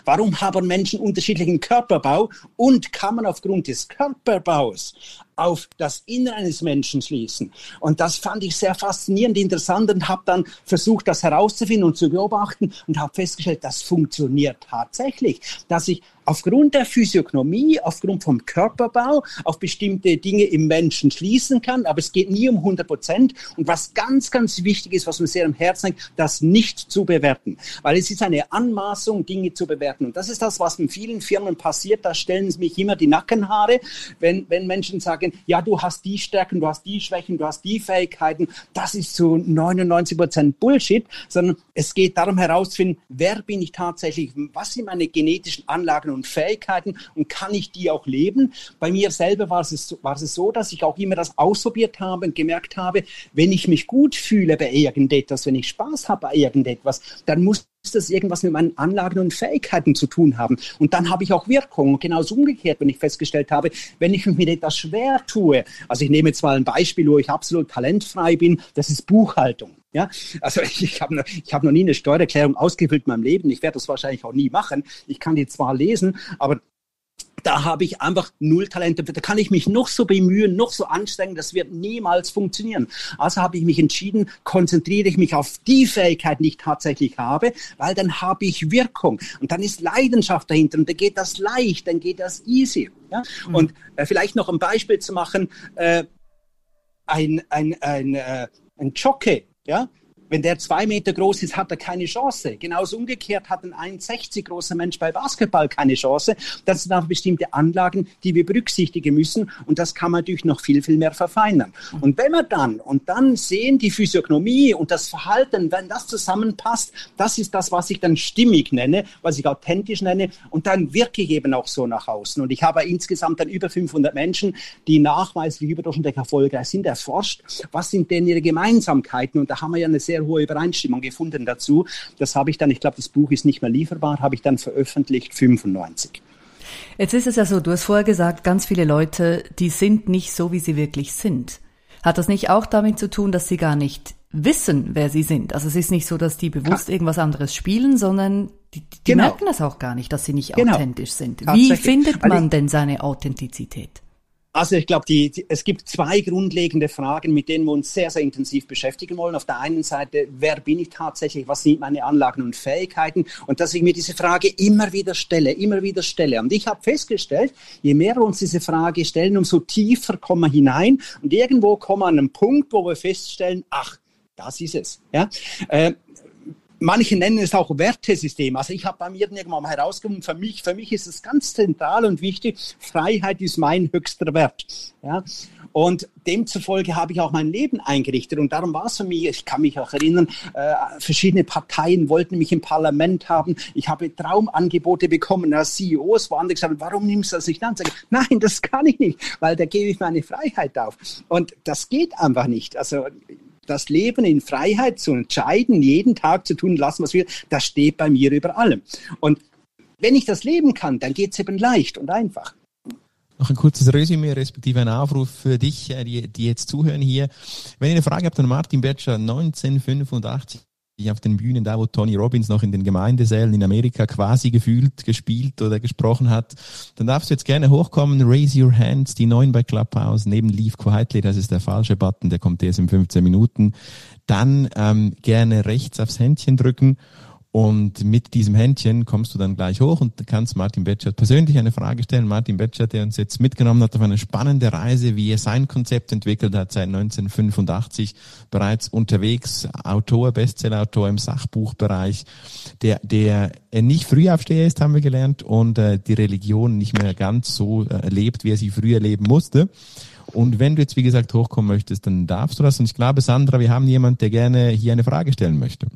Warum haben Menschen unterschiedlichen Körperbau und kann man aufgrund des Körperbaus auf das Innere eines Menschen schließen? Und das fand ich sehr faszinierend, interessant und habe dann versucht, das herauszufinden und zu beobachten und habe festgestellt, das funktioniert tatsächlich, dass ich aufgrund der Physiognomie, aufgrund vom Körperbau auf bestimmte Dinge im Menschen schließen kann, aber es geht nie um 100 Prozent. Und was ganz, ganz wichtig ist, was mir sehr am Herzen liegt, das nicht zu bewerten. Weil es ist eine Anmaßung, Dinge zu bewerten. Und das ist das, was in vielen Firmen passiert. Da stellen sie mich immer die Nackenhaare, wenn, wenn Menschen sagen, sagen, ja, du hast die Stärken, du hast die Schwächen, du hast die Fähigkeiten. Das ist zu 99 Prozent Bullshit, sondern es geht darum herauszufinden, wer bin ich tatsächlich, was sind meine genetischen Anlagen und Fähigkeiten und kann ich die auch leben? Bei mir selber war es, war es so, dass ich auch immer das ausprobiert habe und gemerkt habe, wenn ich mich gut fühle bei irgendetwas, wenn ich Spaß habe bei irgendetwas, dann muss das irgendwas mit meinen Anlagen und Fähigkeiten zu tun haben. Und dann habe ich auch Wirkung. Und genauso umgekehrt, wenn ich festgestellt habe, wenn ich mit etwas schwer tue, also ich nehme jetzt mal ein Beispiel, wo ich absolut talentfrei bin, das ist Buchhaltung. Ja, also ich, ich habe ich hab noch nie eine Steuererklärung ausgefüllt in meinem Leben. Ich werde das wahrscheinlich auch nie machen. Ich kann die zwar lesen, aber da habe ich einfach null Talente. Da kann ich mich noch so bemühen, noch so anstrengen, das wird niemals funktionieren. Also habe ich mich entschieden, konzentriere ich mich auf die Fähigkeiten, die ich tatsächlich habe, weil dann habe ich Wirkung und dann ist Leidenschaft dahinter und dann geht das leicht, dann geht das easy. Ja? Mhm. Und äh, vielleicht noch ein Beispiel zu machen, äh, ein, ein, ein, äh, ein Jockey, ja, wenn der zwei Meter groß ist, hat er keine Chance. Genauso umgekehrt hat ein 1,60 großer Mensch bei Basketball keine Chance. Das sind auch bestimmte Anlagen, die wir berücksichtigen müssen. Und das kann man natürlich noch viel, viel mehr verfeinern. Und wenn wir dann, und dann sehen die Physiognomie und das Verhalten, wenn das zusammenpasst, das ist das, was ich dann stimmig nenne, was ich authentisch nenne. Und dann wirke ich eben auch so nach außen. Und ich habe insgesamt dann über 500 Menschen, die nachweislich überdurchschnittlich erfolgreich sind, erforscht. Was sind denn ihre Gemeinsamkeiten? Und da haben wir ja eine sehr sehr hohe Übereinstimmung gefunden dazu. Das habe ich dann, ich glaube, das Buch ist nicht mehr lieferbar, habe ich dann veröffentlicht, 95.
Jetzt ist es ja so, du hast vorher gesagt, ganz viele Leute, die sind nicht so, wie sie wirklich sind. Hat das nicht auch damit zu tun, dass sie gar nicht wissen, wer sie sind? Also es ist nicht so, dass die bewusst irgendwas anderes spielen, sondern die, die genau. merken das auch gar nicht, dass sie nicht genau. authentisch sind. Wie findet man denn seine Authentizität?
Also ich glaube, die, die, es gibt zwei grundlegende Fragen, mit denen wir uns sehr, sehr intensiv beschäftigen wollen. Auf der einen Seite, wer bin ich tatsächlich, was sind meine Anlagen und Fähigkeiten? Und dass ich mir diese Frage immer wieder stelle, immer wieder stelle. Und ich habe festgestellt, je mehr wir uns diese Frage stellen, umso tiefer kommen wir hinein. Und irgendwo kommen wir an einen Punkt, wo wir feststellen, ach, das ist es. Ja? Äh, Manche nennen es auch Wertesystem. Also ich habe bei mir irgendwann mal herausgefunden, für mich, für mich ist es ganz zentral und wichtig, Freiheit ist mein höchster Wert. Ja? Und demzufolge habe ich auch mein Leben eingerichtet. Und darum war es für mich, ich kann mich auch erinnern, äh, verschiedene Parteien wollten mich im Parlament haben. Ich habe Traumangebote bekommen als CEOs, wo andere gesagt haben, warum nimmst du das nicht an? Sage, nein, das kann ich nicht, weil da gebe ich meine Freiheit auf. Und das geht einfach nicht. Also das Leben in Freiheit zu entscheiden, jeden Tag zu tun lassen, was wir, das steht bei mir über allem. Und wenn ich das leben kann, dann geht es eben leicht und einfach.
Noch ein kurzes Resümee, respektive ein Aufruf für dich, äh, die, die jetzt zuhören hier. Wenn ihr eine Frage habt an Martin Bertscher, 1985 auf den Bühnen, da wo Tony Robbins noch in den Gemeindesälen in Amerika quasi gefühlt, gespielt oder gesprochen hat, dann darfst du jetzt gerne hochkommen, raise your hands, die neuen bei Clubhouse, neben Leave Quietly, das ist der falsche Button, der kommt erst in 15 Minuten. Dann ähm, gerne rechts aufs Händchen drücken und mit diesem Händchen kommst du dann gleich hoch und kannst Martin Betschert persönlich eine Frage stellen. Martin Betschert, der uns jetzt mitgenommen hat auf eine spannende Reise, wie er sein Konzept entwickelt hat, seit 1985 bereits unterwegs, Autor, Bestsellerautor im Sachbuchbereich, der, der nicht Frühaufsteher ist, haben wir gelernt, und äh, die Religion nicht mehr ganz so äh, lebt, wie er sie früher leben musste. Und wenn du jetzt, wie gesagt, hochkommen möchtest, dann darfst du das. Und ich glaube, Sandra, wir haben jemand, der gerne hier eine Frage stellen möchte.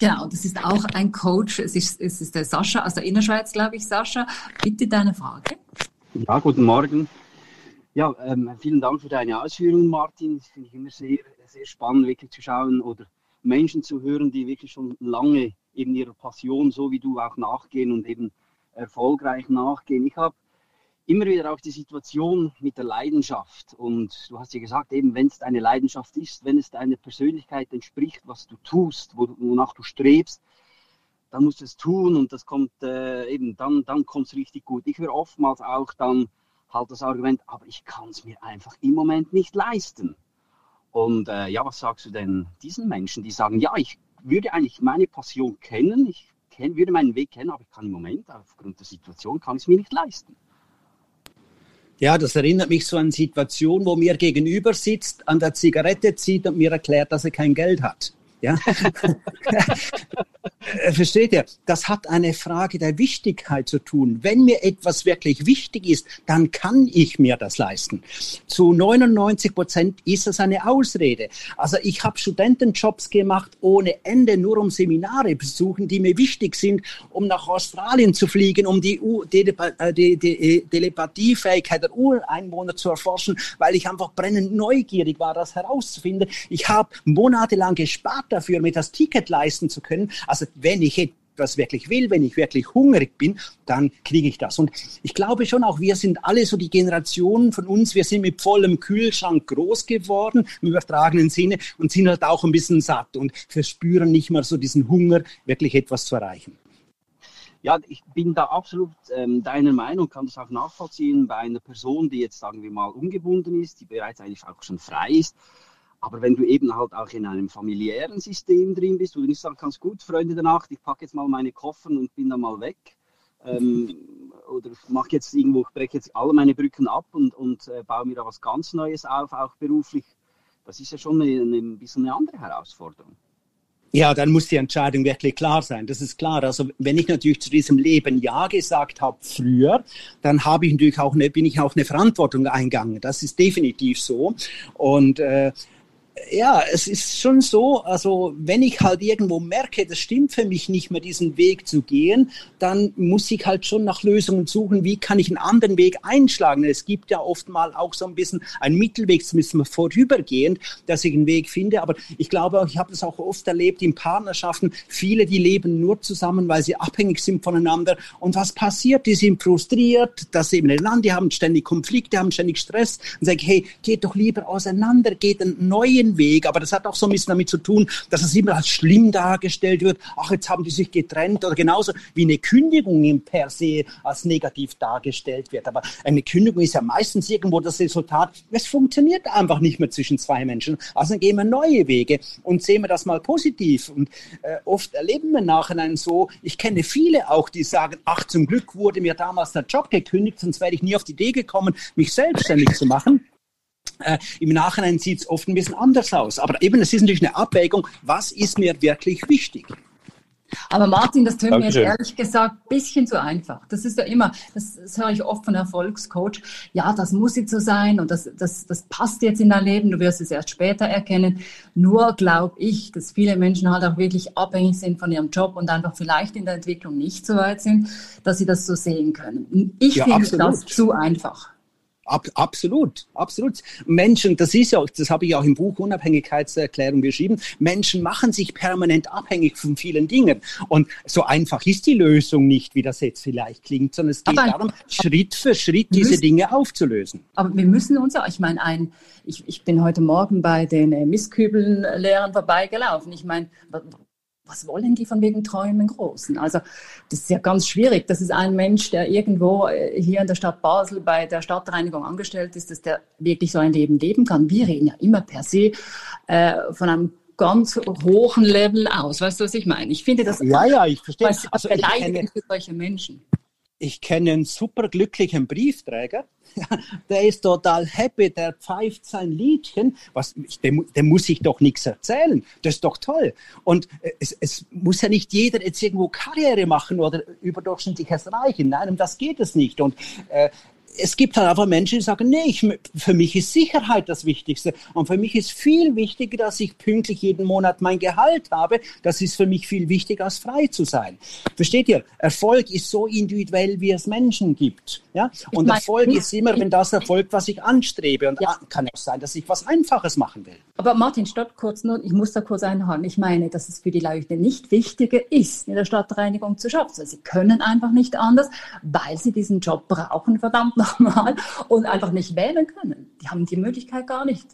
Genau, das ist auch ein Coach. Es ist, es ist der Sascha aus der Innerschweiz, glaube ich. Sascha, bitte deine Frage.
Ja, guten Morgen. Ja, ähm, vielen Dank für deine Ausführungen, Martin. Das finde ich immer sehr, sehr spannend, wirklich zu schauen oder Menschen zu hören, die wirklich schon lange eben ihrer Passion, so wie du auch nachgehen und eben erfolgreich nachgehen. Ich habe immer wieder auch die Situation mit der Leidenschaft. Und du hast ja gesagt, eben, wenn es deine Leidenschaft ist, wenn es deiner Persönlichkeit entspricht, was du tust, wonach du strebst, dann musst du es tun und das kommt äh, eben, dann, dann kommt es richtig gut. Ich höre oftmals auch dann halt das Argument, aber ich kann es mir einfach im Moment nicht leisten. Und äh, ja, was sagst du denn diesen Menschen, die sagen, ja, ich würde eigentlich meine Passion kennen, ich kenn, würde meinen Weg kennen, aber ich kann im Moment aufgrund der Situation kann ich es mir nicht leisten.
Ja, das erinnert mich so an Situationen, wo mir gegenüber sitzt, an der Zigarette zieht und mir erklärt, dass er kein Geld hat. Ja. Äh, versteht ihr? Das hat eine Frage der Wichtigkeit zu tun. Wenn mir etwas wirklich wichtig ist, dann kann ich mir das leisten. Zu 99 Prozent ist das eine Ausrede. Also ich habe Studentenjobs gemacht ohne Ende, nur um Seminare besuchen, die mir wichtig sind, um nach Australien zu fliegen, um die, äh, die Telepathiefähigkeit der Ureinwohner zu erforschen, weil ich einfach brennend neugierig war, das herauszufinden. Ich habe monatelang gespart dafür, mir das Ticket leisten zu können. Also wenn ich etwas wirklich will, wenn ich wirklich hungrig bin, dann kriege ich das. Und ich glaube schon auch, wir sind alle so die Generationen von uns, wir sind mit vollem Kühlschrank groß geworden, im übertragenen Sinne, und sind halt auch ein bisschen satt und verspüren nicht mehr so diesen Hunger, wirklich etwas zu erreichen.
Ja, ich bin da absolut ähm, deiner Meinung, kann das auch nachvollziehen bei einer Person, die jetzt, sagen wir mal, ungebunden ist, die bereits eigentlich auch schon frei ist aber wenn du eben halt auch in einem familiären System drin bist, wo du nicht sagen kannst, gut, Freunde der Nacht, ich packe jetzt mal meine Koffer und bin dann mal weg. Ähm, oder mache jetzt irgendwo, ich breche jetzt alle meine Brücken ab und, und äh, baue mir da was ganz Neues auf, auch beruflich. Das ist ja schon eine, eine, ein bisschen eine andere Herausforderung.
Ja, dann muss die Entscheidung wirklich klar sein. Das ist klar. Also wenn ich natürlich zu diesem Leben Ja gesagt habe früher, dann habe ich natürlich auch eine, bin ich auch eine Verantwortung eingegangen. Das ist definitiv so. Und äh, ja, es ist schon so, also wenn ich halt irgendwo merke, das stimmt für mich nicht mehr, diesen Weg zu gehen, dann muss ich halt schon nach Lösungen suchen, wie kann ich einen anderen Weg einschlagen. Es gibt ja oft mal auch so ein bisschen einen Mittelweg, zumindest mal vorübergehend, dass ich einen Weg finde. Aber ich glaube, ich habe das auch oft erlebt in Partnerschaften. Viele, die leben nur zusammen, weil sie abhängig sind voneinander. Und was passiert? Die sind frustriert, dass sie Land, die haben ständig Konflikte, haben ständig Stress und sagen, hey, geht doch lieber auseinander, geht einen neuen den Weg, aber das hat auch so ein bisschen damit zu tun, dass es immer als schlimm dargestellt wird. Ach, jetzt haben die sich getrennt oder genauso wie eine Kündigung per se als negativ dargestellt wird. Aber eine Kündigung ist ja meistens irgendwo das Resultat, es funktioniert einfach nicht mehr zwischen zwei Menschen. Also dann gehen wir neue Wege und sehen wir das mal positiv. Und äh, oft erleben wir nachher so, ich kenne viele auch, die sagen, ach, zum Glück wurde mir damals der Job gekündigt, sonst wäre ich nie auf die Idee gekommen, mich selbstständig zu machen. Äh, Im Nachhinein sieht es oft ein bisschen anders aus. Aber eben, es ist natürlich eine Abwägung, was ist mir wirklich wichtig.
Aber Martin, das tönt mir jetzt ehrlich gesagt ein bisschen zu einfach. Das ist ja immer, das, das höre ich oft von Erfolgscoach. Ja, das muss jetzt so sein und das, das, das passt jetzt in dein Leben. Du wirst es erst später erkennen. Nur glaube ich, dass viele Menschen halt auch wirklich abhängig sind von ihrem Job und einfach vielleicht in der Entwicklung nicht so weit sind, dass sie das so sehen können. Ich ja, finde absolut. das zu einfach.
Ab, absolut, absolut. Menschen, das ist ja, das habe ich auch im Buch Unabhängigkeitserklärung geschrieben, Menschen machen sich permanent abhängig von vielen Dingen. Und so einfach ist die Lösung nicht, wie das jetzt vielleicht klingt, sondern es geht aber, darum, Schritt für Schritt diese müssen, Dinge aufzulösen.
Aber wir müssen uns ja, ich meine, ein, ich, ich bin heute Morgen bei den äh, Mistkübeln-Lehrern vorbeigelaufen. Ich meine, was wollen die von wegen Träumen Großen? Also das ist ja ganz schwierig. Das ist ein Mensch, der irgendwo äh, hier in der Stadt Basel bei der Stadtreinigung angestellt ist, dass der wirklich so ein Leben leben kann. Wir reden ja immer per se äh, von einem ganz hohen Level aus. Weißt du, was ich meine? Ich finde das
ja, ja, ich verstehe.
Also ich kenne, für solche Menschen.
Ich kenne einen super glücklichen Briefträger, der ist total happy, der pfeift sein Liedchen. Was, dem, dem muss ich doch nichts erzählen. Das ist doch toll. Und äh, es, es muss ja nicht jeder jetzt irgendwo Karriere machen oder überdurchschnittliches Reichen. Nein, um das geht es nicht. Und äh, es gibt halt einfach Menschen, die sagen, nee, ich, für mich ist Sicherheit das Wichtigste. Und für mich ist viel wichtiger, dass ich pünktlich jeden Monat mein Gehalt habe. Das ist für mich viel wichtiger, als frei zu sein. Versteht ihr? Erfolg ist so individuell, wie es Menschen gibt. Ja? Und meine, Erfolg ist immer, wenn das erfolgt, was ich anstrebe. Und ja. kann auch sein, dass ich was Einfaches machen will.
Aber Martin, stopp kurz nur. Ich muss da kurz einhaken. Ich meine, dass es für die Leute nicht wichtiger ist, in der Stadtreinigung zu schaffen. Sie können einfach nicht anders, weil sie diesen Job brauchen, verdammt noch nochmal und einfach nicht wählen können. Die haben die Möglichkeit gar nicht.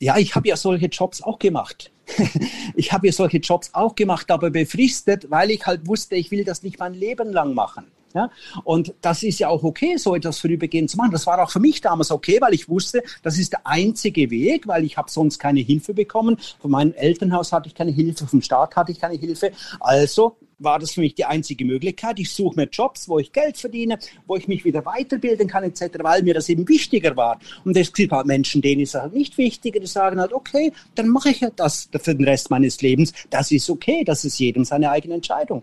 Ja, ich habe ja solche Jobs auch gemacht. ich habe ja solche Jobs auch gemacht, aber befristet, weil ich halt wusste, ich will das nicht mein Leben lang machen. Ja? Und das ist ja auch okay, so etwas vorübergehend zu machen. Das war auch für mich damals okay, weil ich wusste, das ist der einzige Weg, weil ich habe sonst keine Hilfe bekommen. Von meinem Elternhaus hatte ich keine Hilfe, vom Staat hatte ich keine Hilfe. Also war das für mich die einzige Möglichkeit. Ich suche mir Jobs, wo ich Geld verdiene, wo ich mich wieder weiterbilden kann etc., weil mir das eben wichtiger war. Und es gibt halt Menschen, denen ist das halt nicht wichtiger, die sagen halt, okay, dann mache ich halt das für den Rest meines Lebens. Das ist okay, das ist jedem seine eigene Entscheidung.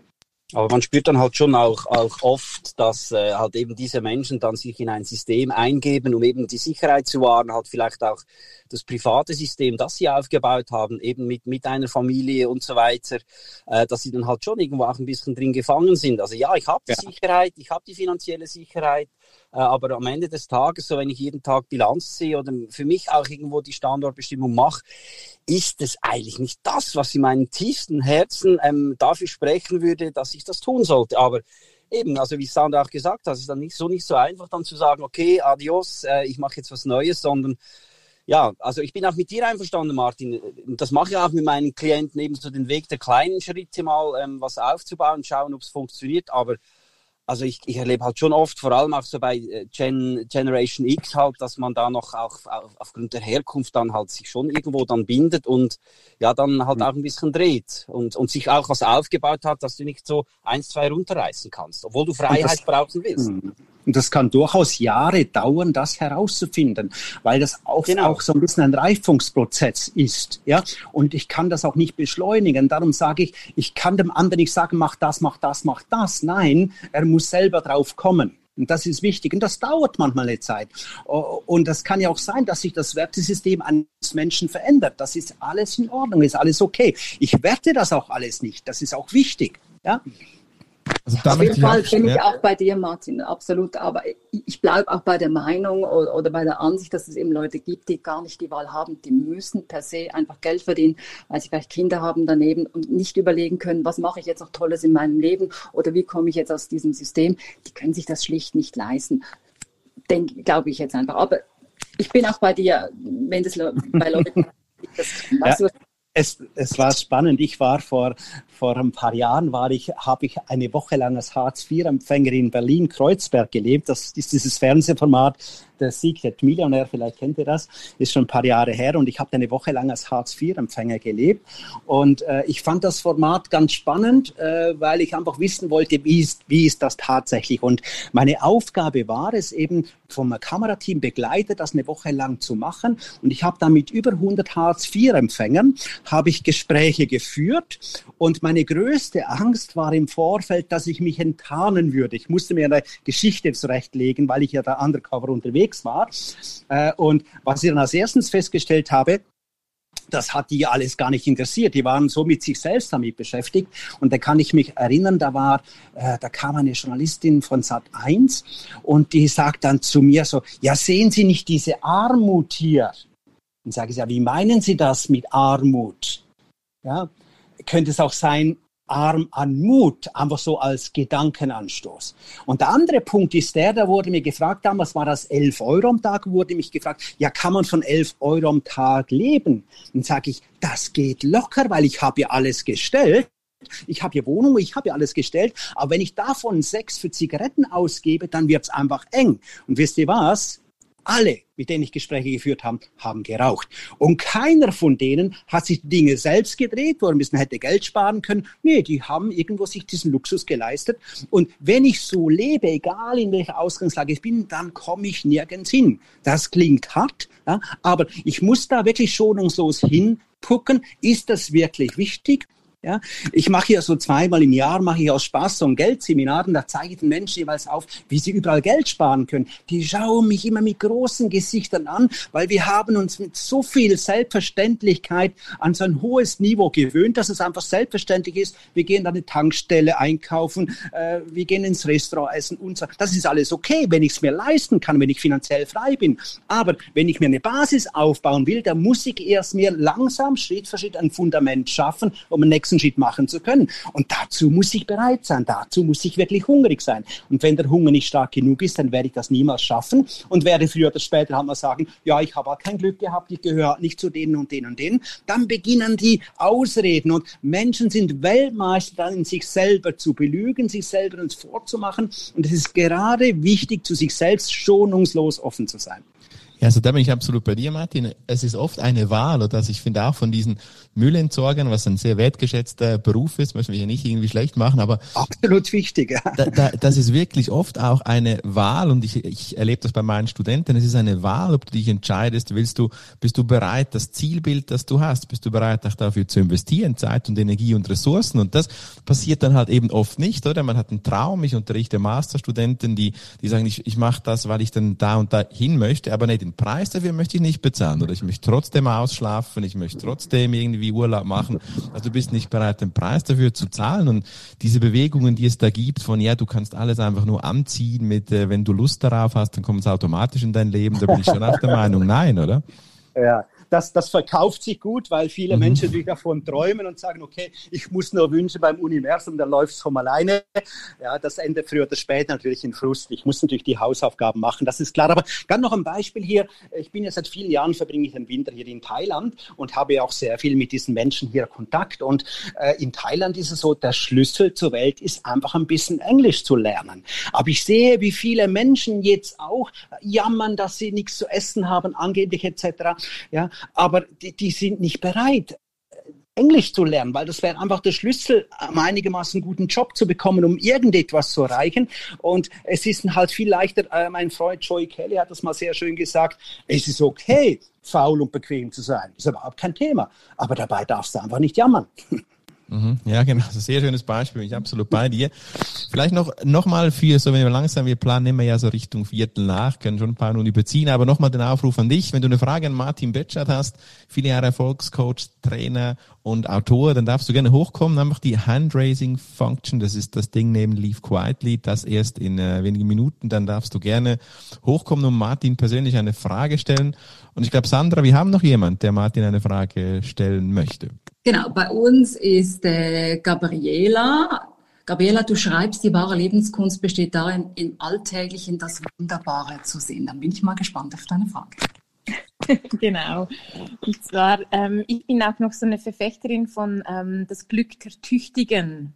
Aber man spürt dann halt schon auch, auch oft, dass äh, halt eben diese Menschen dann sich in ein System eingeben, um eben die Sicherheit zu wahren, halt vielleicht auch das private System, das sie aufgebaut haben, eben mit, mit einer Familie und so weiter, äh, dass sie dann halt schon irgendwo auch ein bisschen drin gefangen sind. Also ja, ich habe die ja. Sicherheit, ich habe die finanzielle Sicherheit, aber am Ende des Tages, so wenn ich jeden Tag Bilanz sehe oder für mich auch irgendwo die Standortbestimmung mache, ist es eigentlich nicht das, was in meinem tiefsten Herzen ähm, dafür sprechen würde, dass ich das tun sollte. Aber eben, also wie Sandra auch gesagt hat, es ist dann nicht so nicht so einfach dann zu sagen, okay, adios, äh, ich mache jetzt was Neues, sondern ja, also ich bin auch mit dir einverstanden, Martin. Das mache ich auch mit meinen Klienten eben so den Weg der kleinen Schritte mal ähm, was aufzubauen, schauen, ob es funktioniert. Aber also ich, ich erlebe halt schon oft, vor allem auch so bei äh, Gen, Generation X halt, dass man da noch auch aufgrund der Herkunft dann halt sich schon irgendwo dann bindet und ja dann halt mhm. auch ein bisschen dreht und, und sich auch was aufgebaut hat, dass du nicht so eins, zwei runterreißen kannst, obwohl du Freiheit brauchen willst. Mhm.
Und das kann durchaus Jahre dauern, das herauszufinden, weil das auch, genau. auch so ein bisschen ein Reifungsprozess ist. Ja? Und ich kann das auch nicht beschleunigen. Darum sage ich, ich kann dem anderen nicht sagen, mach das, mach das, mach das. Nein, er muss selber drauf kommen. Und das ist wichtig. Und das dauert manchmal eine Zeit. Und das kann ja auch sein, dass sich das Wertesystem eines Menschen verändert. Das ist alles in Ordnung, ist alles okay. Ich werte das auch alles nicht. Das ist auch wichtig. Ja?
Also Auf jeden Fall bin ich auch bei dir, Martin, absolut. Aber ich bleibe auch bei der Meinung oder, oder, bei der Ansicht, dass es eben Leute gibt, die gar nicht die Wahl haben. Die müssen per se einfach Geld verdienen, weil sie vielleicht Kinder haben daneben und nicht überlegen können, was mache ich jetzt noch Tolles in meinem Leben oder wie komme ich jetzt aus diesem System. Die können sich das schlicht nicht leisten. Denke, glaube ich jetzt einfach. Aber ich bin auch bei dir, wenn das bei Leuten, das, weißt
ja. du, es, es war spannend. Ich war vor, vor ein paar Jahren, war ich, habe ich eine Woche lang als Hartz-IV-Empfänger in Berlin-Kreuzberg gelebt. Das ist dieses Fernsehformat, der Secret Millionär, vielleicht kennt ihr das, ist schon ein paar Jahre her und ich habe eine Woche lang als Hartz-IV-Empfänger gelebt und äh, ich fand das Format ganz spannend, äh, weil ich einfach wissen wollte, wie ist, wie ist das tatsächlich und meine Aufgabe war es eben vom Kamerateam begleitet, das eine Woche lang zu machen und ich habe dann mit über 100 Hartz-IV-Empfängern habe ich Gespräche geführt und meine größte Angst war im Vorfeld, dass ich mich enttarnen würde. Ich musste mir eine Geschichte zurechtlegen, weil ich ja da undercover unterwegs war. Äh, und was ich dann als erstens festgestellt habe, das hat die alles gar nicht interessiert. Die waren so mit sich selbst damit beschäftigt. Und da kann ich mich erinnern, da war, äh, da kam eine Journalistin von Sat 1 und die sagt dann zu mir so, ja, sehen Sie nicht diese Armut hier? Und sage ich, ja, wie meinen Sie das mit Armut? Ja, könnte es auch sein, arm an Mut, einfach so als Gedankenanstoß. Und der andere Punkt ist der, da wurde mir gefragt, damals war das 11 Euro am Tag, wurde mich gefragt, ja, kann man von 11 Euro am Tag leben? Dann sage ich, das geht locker, weil ich habe ja alles gestellt. Ich habe hier Wohnung, ich habe ja alles gestellt, aber wenn ich davon sechs für Zigaretten ausgebe, dann wird's einfach eng. Und wisst ihr was? Alle, mit denen ich Gespräche geführt habe, haben geraucht. Und keiner von denen hat sich Dinge selbst gedreht, wo er ein bisschen hätte Geld sparen können. Nee, die haben irgendwo sich diesen Luxus geleistet. Und wenn ich so lebe, egal in welcher Ausgangslage ich bin, dann komme ich nirgends hin. Das klingt hart, ja, aber ich muss da wirklich schonungslos hingucken. Ist das wirklich wichtig? Ja, ich mache ja so zweimal im Jahr mache ich aus Spaß so ein Geldseminar und da zeige ich den Menschen jeweils auf, wie sie überall Geld sparen können. Die schauen mich immer mit großen Gesichtern an, weil wir haben uns mit so viel Selbstverständlichkeit an so ein hohes Niveau gewöhnt, dass es einfach selbstverständlich ist. Wir gehen an eine Tankstelle einkaufen, äh, wir gehen ins Restaurant essen und so. Das ist alles okay, wenn ich es mir leisten kann, wenn ich finanziell frei bin. Aber wenn ich mir eine Basis aufbauen will, dann muss ich erst mir langsam Schritt für Schritt ein Fundament schaffen, um nächsten nächsten Schritt machen zu können. Und dazu muss ich bereit sein, dazu muss ich wirklich hungrig sein. Und wenn der Hunger nicht stark genug ist, dann werde ich das niemals schaffen und werde früher oder später halt mal sagen, ja, ich habe halt kein Glück gehabt, ich gehöre nicht zu denen und denen und denen. Dann beginnen die Ausreden und Menschen sind Weltmeister dann in sich selber zu belügen, sich selber uns vorzumachen. Und es ist gerade wichtig, zu sich selbst schonungslos offen zu sein.
Ja, also da bin ich absolut bei dir, Martin. Es ist oft eine Wahl, oder also ich finde auch von diesen Müllentsorgern, was ein sehr wertgeschätzter Beruf ist, möchten wir ja nicht irgendwie schlecht machen, aber
absolut wichtig. Ja.
Da, da, das ist wirklich oft auch eine Wahl und ich, ich erlebe das bei meinen Studenten. Es ist eine Wahl, ob du dich entscheidest, willst du, bist du bereit, das Zielbild, das du hast, bist du bereit, auch dafür zu investieren, Zeit und Energie und Ressourcen und das passiert dann halt eben oft nicht, oder? Man hat einen Traum. Ich unterrichte Masterstudenten, die, die sagen, ich, ich mache das, weil ich dann da und da hin möchte, aber nicht den Preis dafür möchte ich nicht bezahlen. Oder ich möchte trotzdem ausschlafen, ich möchte trotzdem irgendwie Urlaub machen. Also du bist nicht bereit, den Preis dafür zu zahlen. Und diese Bewegungen, die es da gibt von, ja, du kannst alles einfach nur anziehen mit, äh, wenn du Lust darauf hast, dann kommt es automatisch in dein Leben, da bin ich schon auf der Meinung, nein, oder?
Ja, das, das verkauft sich gut, weil viele mhm. Menschen natürlich davon träumen und sagen, okay, ich muss nur wünschen beim Universum, dann läuft es von alleine. Ja, das endet früher oder später natürlich in Frust. Ich muss natürlich die Hausaufgaben machen, das ist klar. Aber ganz noch ein Beispiel hier. Ich bin ja seit vielen Jahren, verbringe ich den Winter hier in Thailand und habe auch sehr viel mit diesen Menschen hier Kontakt. Und äh, in Thailand ist es so, der Schlüssel zur Welt ist einfach ein bisschen Englisch zu lernen. Aber ich sehe, wie viele Menschen jetzt auch jammern, dass sie nichts zu essen haben, angeblich etc. Ja, aber die, die sind nicht bereit, Englisch zu lernen, weil das wäre einfach der Schlüssel, um einigermaßen guten Job zu bekommen, um irgendetwas zu erreichen. Und es ist halt viel leichter, äh, mein Freund Joey Kelly hat das mal sehr schön gesagt, es ist okay, faul und bequem zu sein. Das ist überhaupt kein Thema. Aber dabei darfst du einfach nicht jammern.
Mhm. Ja, genau. Sehr schönes Beispiel. Bin ich absolut bei dir. Vielleicht noch, noch mal für, so wenn wir langsam, wir planen immer ja so Richtung Viertel nach, können schon ein paar Minuten überziehen, aber nochmal den Aufruf an dich. Wenn du eine Frage an Martin Betschert hast, viele Jahre Erfolgscoach, Trainer und Autor, dann darfst du gerne hochkommen. Einfach die Handraising Function, das ist das Ding neben Leave Quietly, das erst in äh, wenigen Minuten, dann darfst du gerne hochkommen und Martin persönlich eine Frage stellen. Und ich glaube, Sandra, wir haben noch jemand, der Martin eine Frage stellen möchte.
Genau, bei uns ist äh, Gabriela. Gabriela, du schreibst, die wahre Lebenskunst besteht darin, im Alltäglichen das Wunderbare zu sehen. Dann bin ich mal gespannt auf deine Frage.
genau. Und zwar, ähm, ich bin auch noch so eine Verfechterin von ähm, das Glück der Tüchtigen.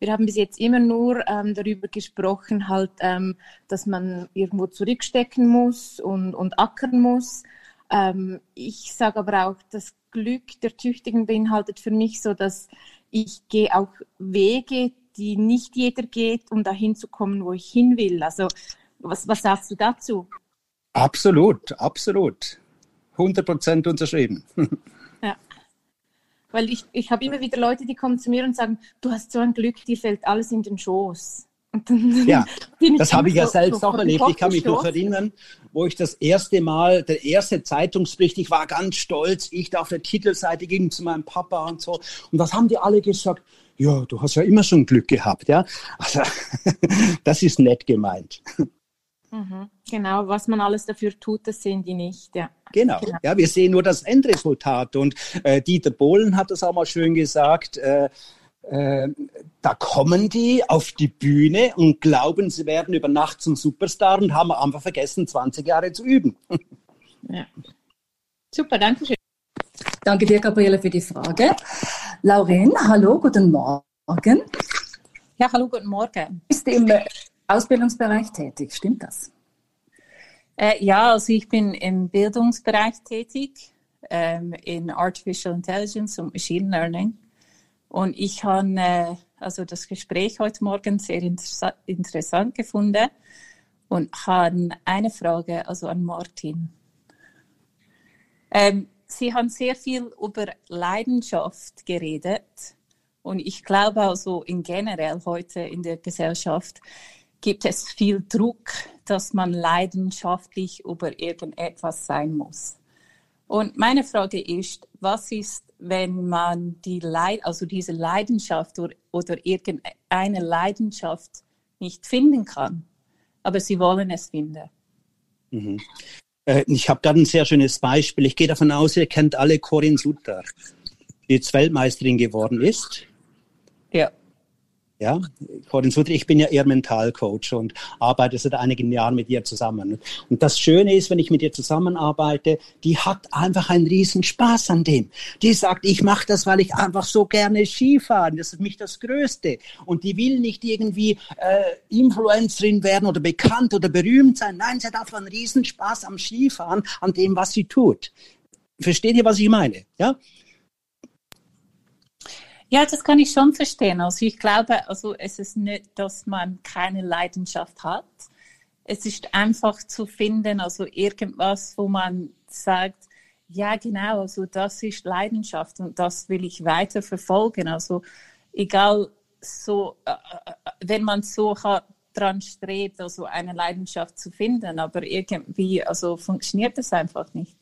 Wir haben bis jetzt immer nur ähm, darüber gesprochen, halt, ähm, dass man irgendwo zurückstecken muss und, und ackern muss. Ähm, ich sage aber auch, das Glück der Tüchtigen beinhaltet für mich so, dass ich gehe auch Wege, die nicht jeder geht, um dahin zu kommen, wo ich hin will. Also was, was sagst du dazu?
Absolut, absolut. 100 Prozent unterschrieben.
ja. Weil ich, ich habe immer wieder Leute, die kommen zu mir und sagen, du hast so ein Glück, dir fällt alles in den Schoß.
Ja, das habe ich ja selbst auch erlebt. Ich kann mich noch erinnern, wo ich das erste Mal, der erste Zeitungsbericht, ich war ganz stolz, ich da auf der Titelseite ging zu meinem Papa und so. Und was haben die alle gesagt? Ja, du hast ja immer schon Glück gehabt, ja. Also, das ist nett gemeint.
Mhm, genau, was man alles dafür tut, das sehen die nicht, ja.
Genau, genau. ja, wir sehen nur das Endresultat. Und äh, Dieter Bohlen hat das auch mal schön gesagt, äh, äh, da kommen die auf die Bühne und glauben, sie werden über Nacht zum Superstar und haben einfach vergessen, 20 Jahre zu üben.
Ja. Super, danke schön.
Danke dir, Gabriele, für die Frage. Lauren, hallo, guten Morgen.
Ja, hallo, guten Morgen.
Bist du im Ausbildungsbereich tätig, stimmt das?
Äh, ja, also ich bin im Bildungsbereich tätig, ähm, in Artificial Intelligence und Machine Learning. Und ich habe äh, also das Gespräch heute Morgen sehr inter interessant gefunden und habe eine Frage also an Martin. Ähm, Sie haben sehr viel über Leidenschaft geredet und ich glaube also in generell heute in der Gesellschaft gibt es viel Druck, dass man leidenschaftlich über irgendetwas sein muss. Und meine Frage ist, was ist wenn man die Leid, also diese Leidenschaft oder, oder irgendeine Leidenschaft nicht finden kann, aber sie wollen es finden.
Mhm. Äh, ich habe gerade ein sehr schönes Beispiel. Ich gehe davon aus, ihr kennt alle Corinne Sutter, die jetzt Weltmeisterin geworden ist.
Ja.
Ja, Corinne Sutter, ich bin ja eher Mentalcoach und arbeite seit einigen Jahren mit ihr zusammen. Und das Schöne ist, wenn ich mit ihr zusammenarbeite, die hat einfach einen riesen Spaß an dem. Die sagt, ich mache das, weil ich einfach so gerne Skifahren. Das ist mich das Größte. Und die will nicht irgendwie äh, Influencerin werden oder bekannt oder berühmt sein. Nein, sie hat einfach einen riesen Spaß am Skifahren, an dem, was sie tut. Versteht ihr, was ich meine? Ja?
Ja, das kann ich schon verstehen. Also ich glaube, also es ist nicht, dass man keine Leidenschaft hat. Es ist einfach zu finden, also irgendwas, wo man sagt, ja genau, also das ist Leidenschaft und das will ich weiter verfolgen. Also egal so, äh, äh wenn man so hat, dran strebt, also eine Leidenschaft zu finden, aber irgendwie, also funktioniert das einfach nicht.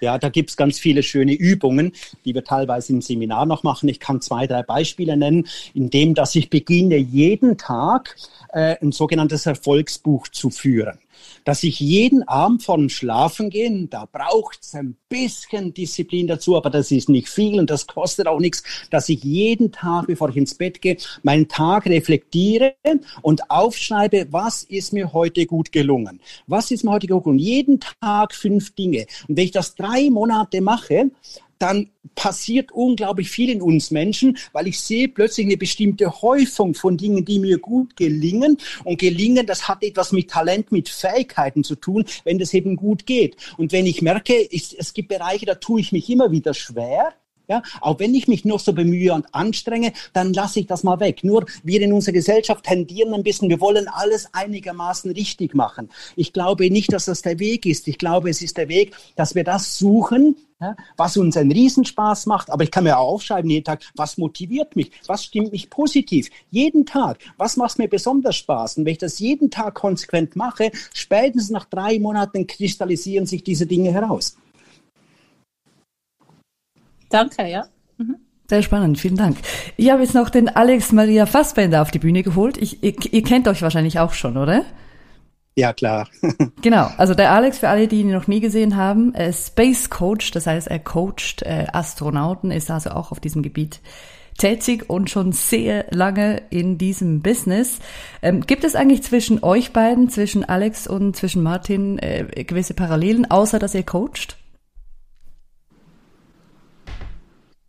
Ja, da gibt's ganz viele schöne Übungen, die wir teilweise im Seminar noch machen. Ich kann zwei, drei Beispiele nennen, indem dass ich beginne, jeden Tag äh, ein sogenanntes Erfolgsbuch zu führen dass ich jeden Abend vorm Schlafen gehen, da braucht's ein bisschen Disziplin dazu, aber das ist nicht viel und das kostet auch nichts, dass ich jeden Tag, bevor ich ins Bett gehe, meinen Tag reflektiere und aufschreibe, was ist mir heute gut gelungen? Was ist mir heute gut gelungen? Jeden Tag fünf Dinge. Und wenn ich das drei Monate mache, dann passiert unglaublich viel in uns Menschen, weil ich sehe plötzlich eine bestimmte Häufung von Dingen, die mir gut gelingen. Und gelingen, das hat etwas mit Talent, mit Fähigkeiten zu tun, wenn das eben gut geht. Und wenn ich merke, ich, es gibt Bereiche, da tue ich mich immer wieder schwer, ja, auch wenn ich mich noch so bemühe und anstrenge, dann lasse ich das mal weg. Nur wir in unserer Gesellschaft tendieren ein bisschen, wir wollen alles einigermaßen richtig machen. Ich glaube nicht, dass das der Weg ist. Ich glaube, es ist der Weg, dass wir das suchen, ja, was uns einen Riesenspaß macht. Aber ich kann mir auch aufschreiben jeden Tag, was motiviert mich, was stimmt mich positiv. Jeden Tag, was macht mir besonders Spaß? Und wenn ich das jeden Tag konsequent mache, spätestens nach drei Monaten kristallisieren sich diese Dinge heraus.
Danke, ja. Mhm.
Sehr spannend, vielen Dank. Ich habe jetzt noch den Alex Maria Fassbender auf die Bühne geholt. Ich, ihr, ihr kennt euch wahrscheinlich auch schon, oder?
Ja, klar.
genau, also der Alex, für alle, die ihn noch nie gesehen haben, er ist Space Coach, das heißt, er coacht äh, Astronauten, ist also auch auf diesem Gebiet tätig und schon sehr lange in diesem Business. Ähm, gibt es eigentlich zwischen euch beiden, zwischen Alex und zwischen Martin, äh, gewisse Parallelen, außer dass ihr coacht?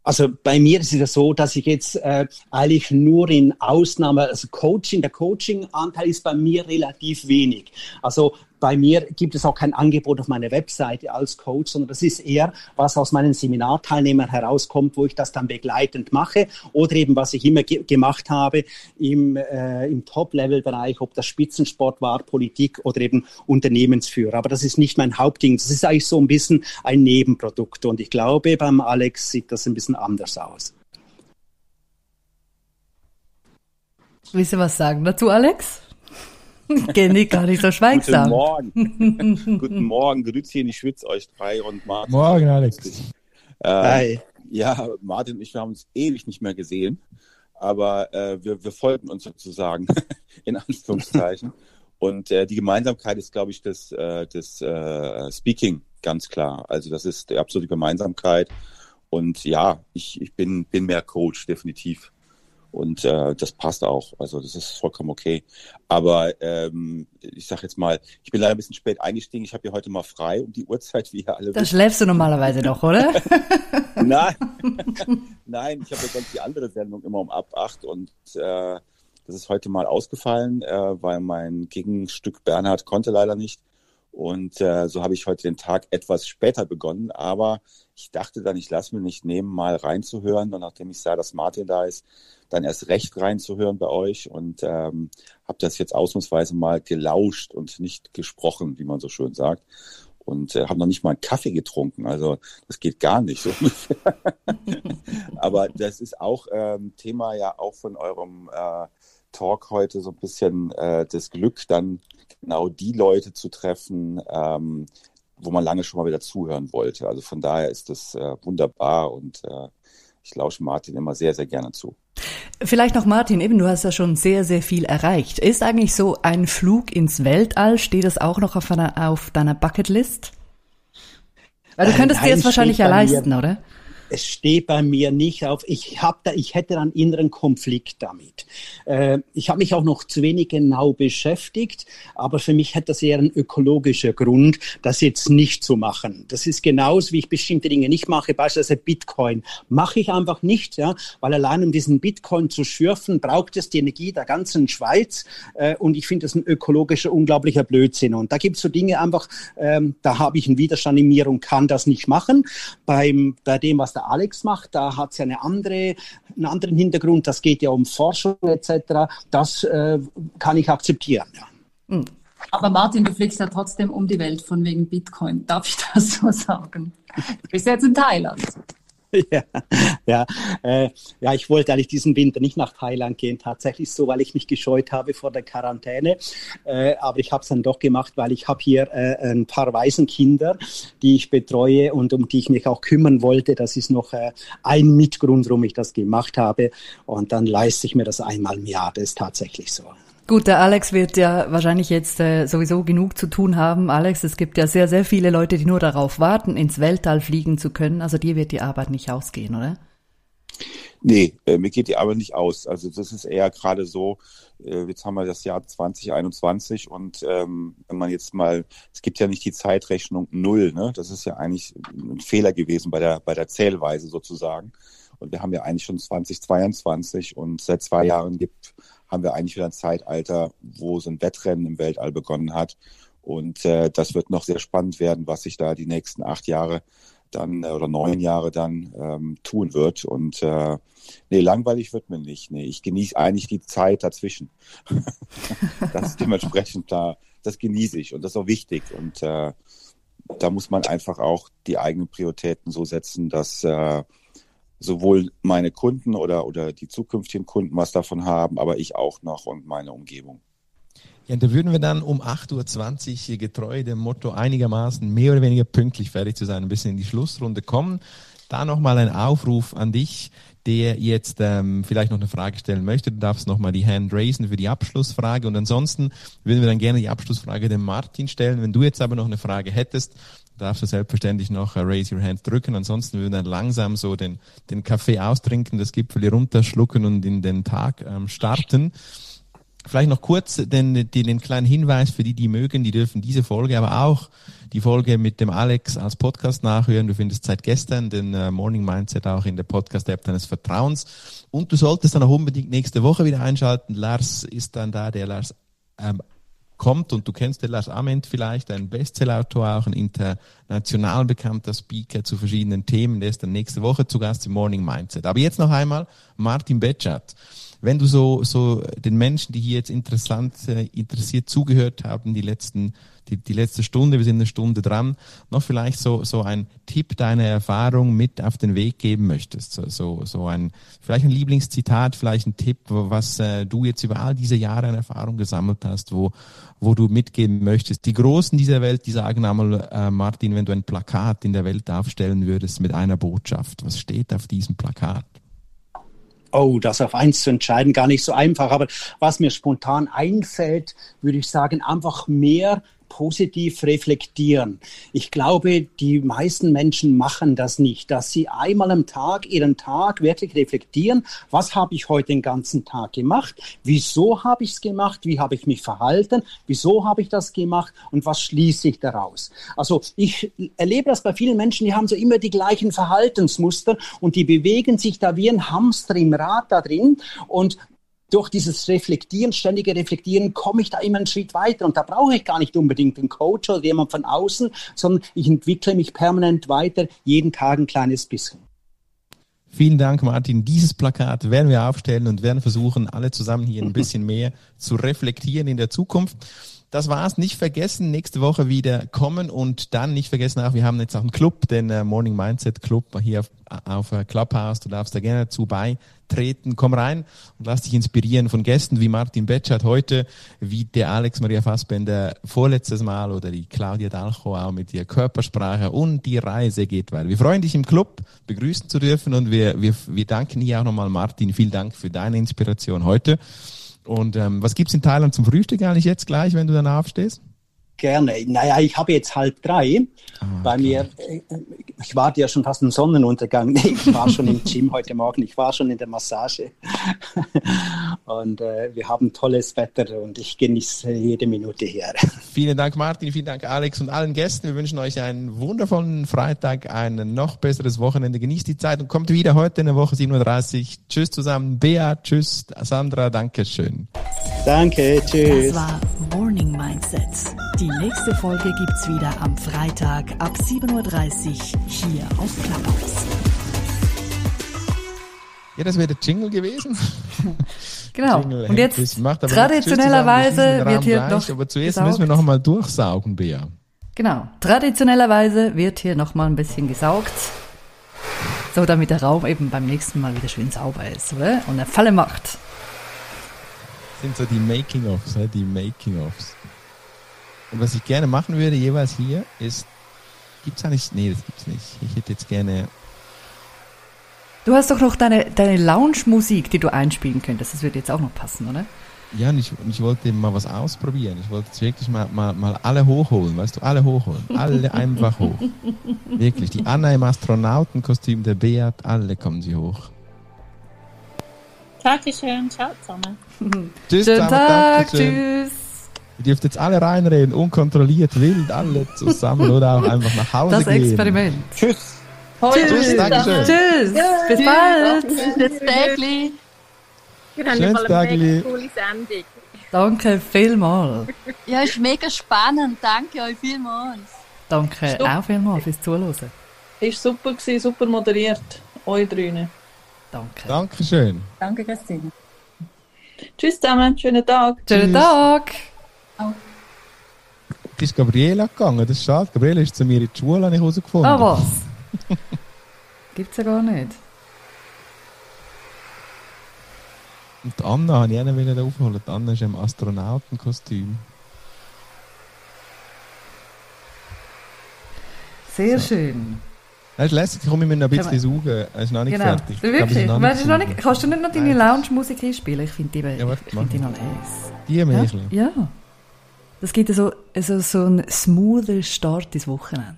Also bei mir ist es so, dass ich jetzt äh, eigentlich nur in Ausnahme, also Coaching, der Coaching-Anteil ist bei mir relativ wenig. Also bei mir gibt es auch kein Angebot auf meiner Webseite als Coach, sondern das ist eher, was aus meinen Seminarteilnehmern herauskommt, wo ich das dann begleitend mache oder eben, was ich immer ge gemacht habe im, äh, im Top-Level-Bereich, ob das Spitzensport war, Politik oder eben Unternehmensführer. Aber das ist nicht mein Hauptding. Das ist eigentlich so ein bisschen ein Nebenprodukt. Und ich glaube, beim Alex sieht das ein bisschen anders aus.
Willst du was sagen dazu, Alex? Kenny gar nicht so schweigsam.
Guten Morgen. Guten Morgen, Grüßchen, ich schwitze euch drei und Martin.
Morgen, Alex.
Äh, Hi. Ja, Martin und ich, wir haben uns ewig nicht mehr gesehen, aber äh, wir, wir folgen uns sozusagen, in Anführungszeichen. Und äh, die Gemeinsamkeit ist, glaube ich, das, äh, das äh, Speaking, ganz klar. Also das ist die absolute Gemeinsamkeit. Und ja, ich, ich bin, bin mehr Coach, definitiv. Und äh, das passt auch. Also das ist vollkommen okay. Aber ähm, ich sage jetzt mal, ich bin leider ein bisschen spät eingestiegen. Ich habe ja heute mal frei um die Uhrzeit, wie ihr alle
Da schläfst du normalerweise doch, oder?
Nein. Nein, ich habe ja sonst die andere Sendung immer um ab acht und äh, das ist heute mal ausgefallen, äh, weil mein Gegenstück Bernhard konnte leider nicht. Und äh, so habe ich heute den Tag etwas später begonnen, aber ich dachte dann, ich lasse mir nicht nehmen, mal reinzuhören. Und nachdem ich sah, dass Martin da ist, dann erst recht reinzuhören bei euch und ähm, habe das jetzt ausnahmsweise mal gelauscht und nicht gesprochen, wie man so schön sagt. Und äh, habe noch nicht mal einen Kaffee getrunken. Also das geht gar nicht. So Aber das ist auch ähm, Thema ja auch von eurem äh, Talk heute so ein bisschen äh, das Glück, dann genau die Leute zu treffen, ähm, wo man lange schon mal wieder zuhören wollte. Also von daher ist das äh, wunderbar und äh, ich lausche Martin immer sehr, sehr gerne zu.
Vielleicht noch Martin, eben du hast ja schon sehr, sehr viel erreicht. Ist eigentlich so ein Flug ins Weltall, steht das auch noch auf, einer, auf deiner Bucketlist? Weil du könntest Nein, dir das wahrscheinlich ja leisten, oder?
Es steht bei mir nicht auf. Ich habe da, ich hätte einen inneren Konflikt damit. Äh, ich habe mich auch noch zu wenig genau beschäftigt, aber für mich hat das eher ein ökologischer Grund, das jetzt nicht zu machen. Das ist genauso, wie ich bestimmte Dinge nicht mache, beispielsweise Bitcoin. Mache ich einfach nicht, ja, weil allein um diesen Bitcoin zu schürfen, braucht es die Energie der ganzen Schweiz. Äh, und ich finde das ein ökologischer, unglaublicher Blödsinn. Und da gibt es so Dinge einfach, ähm, da habe ich einen Widerstand in mir und kann das nicht machen. Beim, bei dem, was der Alex macht, da hat es ja eine andere, einen anderen Hintergrund. Das geht ja um Forschung etc. Das äh, kann ich akzeptieren. Ja.
Hm. Aber Martin, du fliegst ja trotzdem um die Welt von wegen Bitcoin. Darf ich das so sagen? Du bist jetzt in Thailand.
ja, ja, äh, ja, ich wollte eigentlich diesen Winter nicht nach Thailand gehen, tatsächlich so, weil ich mich gescheut habe vor der Quarantäne. Äh, aber ich habe es dann doch gemacht, weil ich habe hier äh, ein paar Waisenkinder, die ich betreue und um die ich mich auch kümmern wollte. Das ist noch äh, ein Mitgrund, warum ich das gemacht habe. Und dann leiste ich mir das einmal im Jahr. Das ist tatsächlich so.
Gut, der Alex wird ja wahrscheinlich jetzt äh, sowieso genug zu tun haben. Alex, es gibt ja sehr, sehr viele Leute, die nur darauf warten, ins Weltall fliegen zu können. Also dir wird die Arbeit nicht ausgehen, oder?
Nee, äh, mir geht die Arbeit nicht aus. Also das ist eher gerade so, äh, jetzt haben wir das Jahr 2021 und ähm, wenn man jetzt mal, es gibt ja nicht die Zeitrechnung null, ne? Das ist ja eigentlich ein Fehler gewesen bei der, bei der Zählweise sozusagen. Und wir haben ja eigentlich schon 2022 und seit zwei Jahren gibt haben wir eigentlich wieder ein Zeitalter, wo so ein Wettrennen im Weltall begonnen hat. Und äh, das wird noch sehr spannend werden, was sich da die nächsten acht Jahre dann äh, oder neun Jahre dann ähm, tun wird. Und äh, nee, langweilig wird mir nicht. Nee, ich genieße eigentlich die Zeit dazwischen. das ist dementsprechend da, das genieße ich und das ist auch wichtig. Und äh, da muss man einfach auch die eigenen Prioritäten so setzen, dass äh, sowohl meine Kunden oder, oder die zukünftigen Kunden was davon haben, aber ich auch noch und meine Umgebung.
Ja, da würden wir dann um 8.20 Uhr getreu dem Motto einigermaßen mehr oder weniger pünktlich fertig zu sein, ein bisschen in die Schlussrunde kommen. Da nochmal ein Aufruf an dich, der jetzt ähm, vielleicht noch eine Frage stellen möchte. Du darfst nochmal die Hand raisen für die Abschlussfrage und ansonsten würden wir dann gerne die Abschlussfrage dem Martin stellen. Wenn du jetzt aber noch eine Frage hättest, darfst du selbstverständlich noch uh, Raise Your Hand drücken. Ansonsten würden wir dann langsam so den, den Kaffee austrinken, das Gipfel runterschlucken und in den Tag ähm, starten. Vielleicht noch kurz den, den, kleinen Hinweis für die, die mögen, die dürfen diese Folge, aber auch die Folge mit dem Alex als Podcast nachhören. Du findest seit gestern den uh, Morning Mindset auch in der Podcast-App deines Vertrauens. Und du solltest dann auch unbedingt nächste Woche wieder einschalten. Lars ist dann da, der Lars ähm, kommt und du kennst den Lars Ament vielleicht, ein Bestsellerautor, auch ein international bekannter Speaker zu verschiedenen Themen, der ist dann nächste Woche zu Gast im Morning Mindset. Aber jetzt noch einmal Martin Betschat wenn du so, so den Menschen, die hier jetzt interessant, äh, interessiert zugehört haben, die letzten, die, die letzte Stunde, wir sind eine Stunde dran, noch vielleicht so, so ein Tipp deiner Erfahrung mit auf den Weg geben möchtest. So, so, so ein, vielleicht ein Lieblingszitat, vielleicht ein Tipp, was äh, du jetzt über all diese Jahre an Erfahrung gesammelt hast, wo, wo du mitgeben möchtest. Die Großen dieser Welt, die sagen einmal, äh, Martin, wenn du ein Plakat in der Welt aufstellen würdest mit einer Botschaft, was steht auf diesem Plakat?
Oh, das auf eins zu entscheiden, gar nicht so einfach. Aber was mir spontan einfällt, würde ich sagen, einfach mehr positiv reflektieren. Ich glaube, die meisten Menschen machen das nicht, dass sie einmal am Tag ihren Tag wirklich reflektieren, was habe ich heute den ganzen Tag gemacht, wieso habe ich es gemacht, wie habe ich mich verhalten, wieso habe ich das gemacht? Und was schließe ich daraus. Also ich erlebe das bei vielen Menschen, die haben so immer die gleichen Verhaltensmuster und die bewegen sich da wie ein Hamster im Rad da drin und durch dieses Reflektieren, ständige Reflektieren, komme ich da immer einen Schritt weiter. Und da brauche ich gar nicht unbedingt einen Coach oder jemand von außen, sondern ich entwickle mich permanent weiter, jeden Tag ein kleines bisschen.
Vielen Dank, Martin. Dieses Plakat werden wir aufstellen und werden versuchen, alle zusammen hier ein bisschen mehr zu reflektieren in der Zukunft. Das war's. Nicht vergessen, nächste Woche wieder kommen und dann nicht vergessen auch, wir haben jetzt auch einen Club, den äh, Morning Mindset Club hier auf, auf äh, Clubhouse. Du darfst da gerne dazu beitreten. Komm rein und lass dich inspirieren von Gästen wie Martin Betschert heute, wie der Alex Maria Fassbender vorletztes Mal oder die Claudia Dalcho auch mit ihrer Körpersprache und die Reise geht weiter. Wir freuen dich im Club begrüßen zu dürfen und wir, wir, wir danken hier auch nochmal Martin. Vielen Dank für deine Inspiration heute. Und ähm, was gibt's in Thailand zum Frühstück eigentlich jetzt gleich, wenn du dann aufstehst?
Gerne. Naja, ich habe jetzt halb drei. Ah, okay. Bei mir, äh, ich warte ja schon fast im Sonnenuntergang. Ich war schon im Gym heute Morgen, ich war schon in der Massage. Und äh, wir haben tolles Wetter und ich genieße jede Minute hier.
Vielen Dank, Martin, vielen Dank, Alex und allen Gästen. Wir wünschen euch einen wundervollen Freitag, ein noch besseres Wochenende. Genießt die Zeit und kommt wieder heute in der Woche 37. Tschüss zusammen. Bea, tschüss. Sandra, danke schön.
Danke, tschüss.
Das war Morning Mindset. Die nächste Folge gibt's wieder am Freitag ab 7.30 Uhr hier auf Clubhouse.
Ja, das wäre der Jingle gewesen.
Genau. Jingle und jetzt traditionellerweise wird hier
gleich, noch. Aber zuerst gesaugt. müssen wir noch mal durchsaugen, Bea.
Genau. Traditionellerweise wird hier noch mal ein bisschen gesaugt. So, damit der Raum eben beim nächsten Mal wieder schön sauber ist, oder? Und eine Falle macht. Das
sind so die Making-ofs, die Making-ofs. Und was ich gerne machen würde, jeweils hier, ist, gibt's eigentlich, nee, das gibt's nicht. Ich hätte jetzt gerne
Du hast doch noch deine, deine Lounge-Musik, die du einspielen könntest. Das würde jetzt auch noch passen, oder?
Ja, und ich, ich wollte mal was ausprobieren. Ich wollte jetzt wirklich mal, mal, mal alle hochholen, weißt du, alle hochholen. Alle einfach hoch. Wirklich. Die Anna im Astronautenkostüm, der Beat, alle kommen sie hoch.
Dankeschön, ciao zusammen.
tschüss
Schönen Tag, tschüss.
Ihr dürft jetzt alle reinreden, unkontrolliert, wild, alle zusammen oder auch einfach nach Hause
das
gehen.
Das Experiment.
Tschüss.
Tschüss. Tschüss, Dankeschön. Tschüss. Bis bald.
Bis Tägli.
Wir haben Schönes eine mega
coole Sendung.
Danke vielmals.
Ja, ist mega spannend. Danke euch vielmals.
Danke super. auch vielmals fürs Zuhören.
Ist super gewesen, super moderiert. Euch drinnen.
Danke.
Dankeschön.
Danke, Christine.
Tschüss zusammen. Schönen Tag.
Schönen Tschüss. Tag.
Oh. ist Gabriela gegangen, das ist schade. Gabriela ist zu mir in die Schule, habe ich herausgefunden.
Ah, was? Gibt's ja gar nicht.
Und die Anna habe ich auch nicht aufholen. Die Anna ist im Astronautenkostüm.
Sehr so. schön.
Das ist lässig, komm, wir müssen noch ein bisschen saugen. Er ist noch nicht
genau.
fertig.
Wirklich? Glaub, noch nicht noch nicht, kannst du nicht noch deine Lounge-Musik einspielen? Ich finde die, ja,
warte,
ich find die noch nice.
Die?
Ja. ja. Das gibt so, so, so einen smoothen Start ins Wochenende.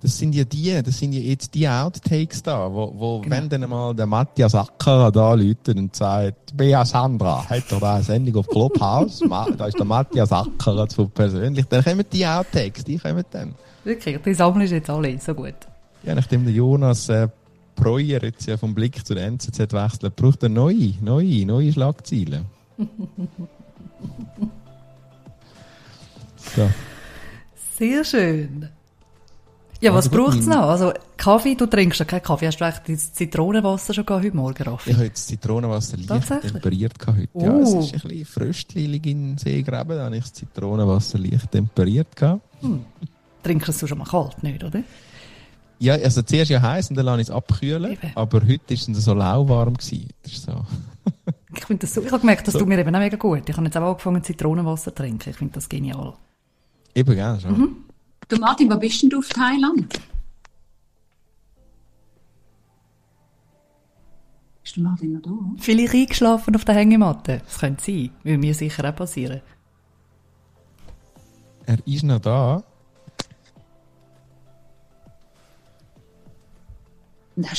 Das sind ja die, das sind ja jetzt die Outtakes da, wo, wo genau. wenn dann mal der Matthias Acker da läutet und sagt, Bea Sandra, hat doch da eine Sendung auf Clubhouse, da ist der Matthias Acker so persönlich, dann kommen die Outtakes, die kommen dann.
Wirklich, die sammeln jetzt alle, so gut.
Ja, nachdem der Jonas äh, Breuer jetzt ja vom Blick zur NZZ wechselt, braucht er neue, neue, neue Schlagzeilen.
so. Sehr schön. Ja, was also braucht es noch? Also Kaffee, du trinkst ja keinen Kaffee. Hast du echt das Zitronenwasser schon heute Morgen, Raffi?
Ich habe jetzt Zitronenwasser leicht temperiert heute. Uh. Ja, es ist ein bisschen fröstlich in Seegraben. Da habe ich das Zitronenwasser leicht temperiert. Hm.
Trinkst du schon mal kalt, nicht, oder?
Ja, also zuerst ja heiß und dann lasse ich es abkühlen. Eben. Aber heute war es so lauwarm. Gewesen. Das ist so.
ich finde das so, ich habe gemerkt, das so. tut mir eben auch mega gut. Ich habe jetzt auch angefangen Zitronenwasser zu trinken. Ich finde das genial.
Eben, gell, schon. Mhm.
Du Martin, wo bist denn du auf Thailand? Ist der Martin noch da?
Vielleicht eingeschlafen auf der Hängematte. Das könnte sein. Würde mir sicher auch passieren.
Er ist noch da.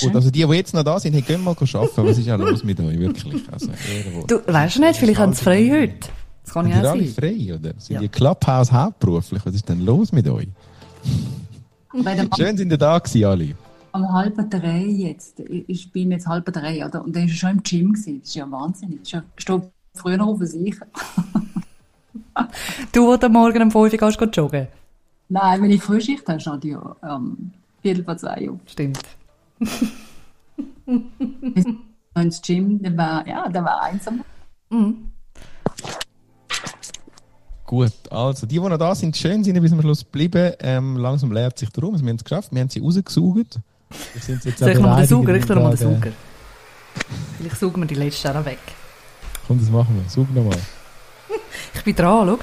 Gut, also die, die jetzt noch da sind, hey, gehen mal arbeiten. Was ist ja los mit euch, wirklich? Also,
du weißt nicht, vielleicht haben sie frei heute. Das kann
ja alle frei, oder? Sind ja. die Clubhouse hauptberuflich? Was ist denn los mit euch? Schön sind ihr da gewesen, alle.
Am halben drei jetzt. Ich bin jetzt halb drei, oder? Und dann war schon im Gym. Gewesen. Das ist ja wahnsinnig. Ich stehe früher noch auf sich.
du, wo du morgen um 5 Uhr gehst, joggen?
Nein, wenn ich Frühschicht habe, ich ja ähm, Viertel vor zwei auf.
Stimmt.
ins Gym, der war, ja, der war einsam. Mhm.
Gut, also die, die noch da sind, schön sind bis zum Schluss geblieben. Ähm, langsam leert sich der Raum. Also, wir haben es geschafft, wir haben sie rausgesaugt.
Soll ich nochmal den Sauger? Ich nochmal den Sauger. Vielleicht saugen wir die letzte auch noch weg.
Komm, das machen wir. Saug nochmal.
ich bin dran, schau.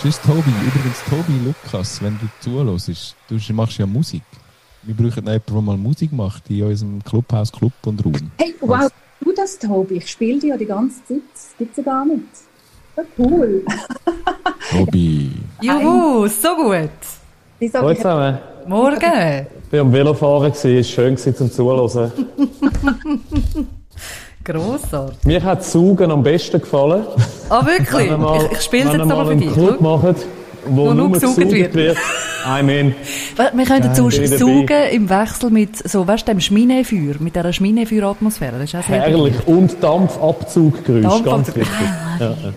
Tschüss, Tobi. Übrigens, Tobi Lukas, wenn du zuhörst, du machst ja Musik. Wir brauchen noch jemanden, der mal Musik macht in unserem Clubhaus, Club und Raum.
Hey, wow, du das, Tobi. Ich spiele die ja die ganze Zeit. Das gibt es ja gar nicht. So cool.
Tobi.
Juhu, so gut.
Hallo zusammen.
Morgen.
Ich war am Velofahren, es war schön zum Zuhören.
Grossartig.
Mir hat Saugen am besten gefallen.
Ah, wirklich?
Mal,
ich ich spiele es jetzt
mal
nochmal für dich.
Club
Schau.
machen, wo,
nur
nur
gesaugt
gesaugt
wird.
wird. I mean,
Wir
dabei.
saugen im Wechsel mit so, weißt du, dem Schminefeuer, mit dieser Schminefeuer-Atmosphäre. Das ist auch sehr
herrlich. Und Dampfabzuggeräusch,
Dampfabzug.
ganz wichtig. Ja, ja.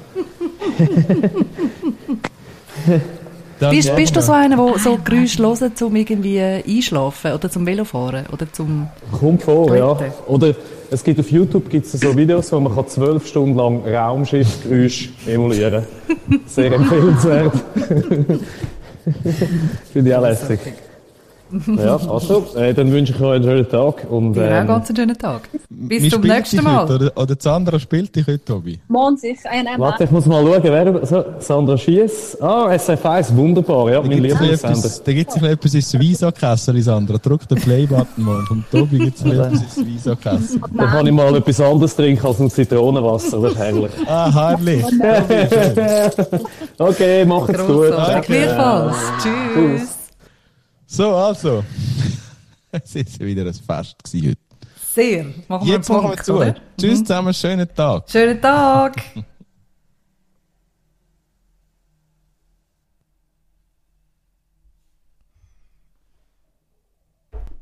Bist, bist du so einer, der so Geräusche hört, um irgendwie einschlafen oder zum Velofahren oder zum...
Kommt vor, ja.
Leute.
Oder es gibt auf YouTube gibt's so Videos, wo man kann zwölf Stunden lang Raumschiffgeräusch emulieren Sehr empfehlenswert. Finde ich auch lässig. Ja, also, äh, dann wünsche ich euch einen schönen Tag. Und,
Dir auch
ähm,
ganz einen schönen Tag. Bis zum nächsten Mal.
Heute, oder, oder Sandra spielt dich heute, Tobi?
Morgen sicher. Äh, nein,
warte, ich muss mal schauen, wer so, Sandra Schiess. Ah, SF1, wunderbar, ja,
Da
mein
gibt es
Lieblingssender.
etwas, da gibt's ein etwas ins Visa-Kessel, Sandra. Drück den Play-Button mal. Und vom Tobi gibt es etwas ins Visa-Kessel.
Da kann ich mal etwas anderes trinken als ein Zitronenwasser, das ist herrlich.
Ah, herrlich.
Okay, macht's gut.
Grossartig. Gleichfalls. Tschüss.
So, also. Es ist ja wieder ein Fest gewesen heute.
Sehr. Machen wir
Jetzt
einen
machen wir
Punkt,
zu.
oder?
Tschüss zusammen, schönen Tag.
Schönen Tag.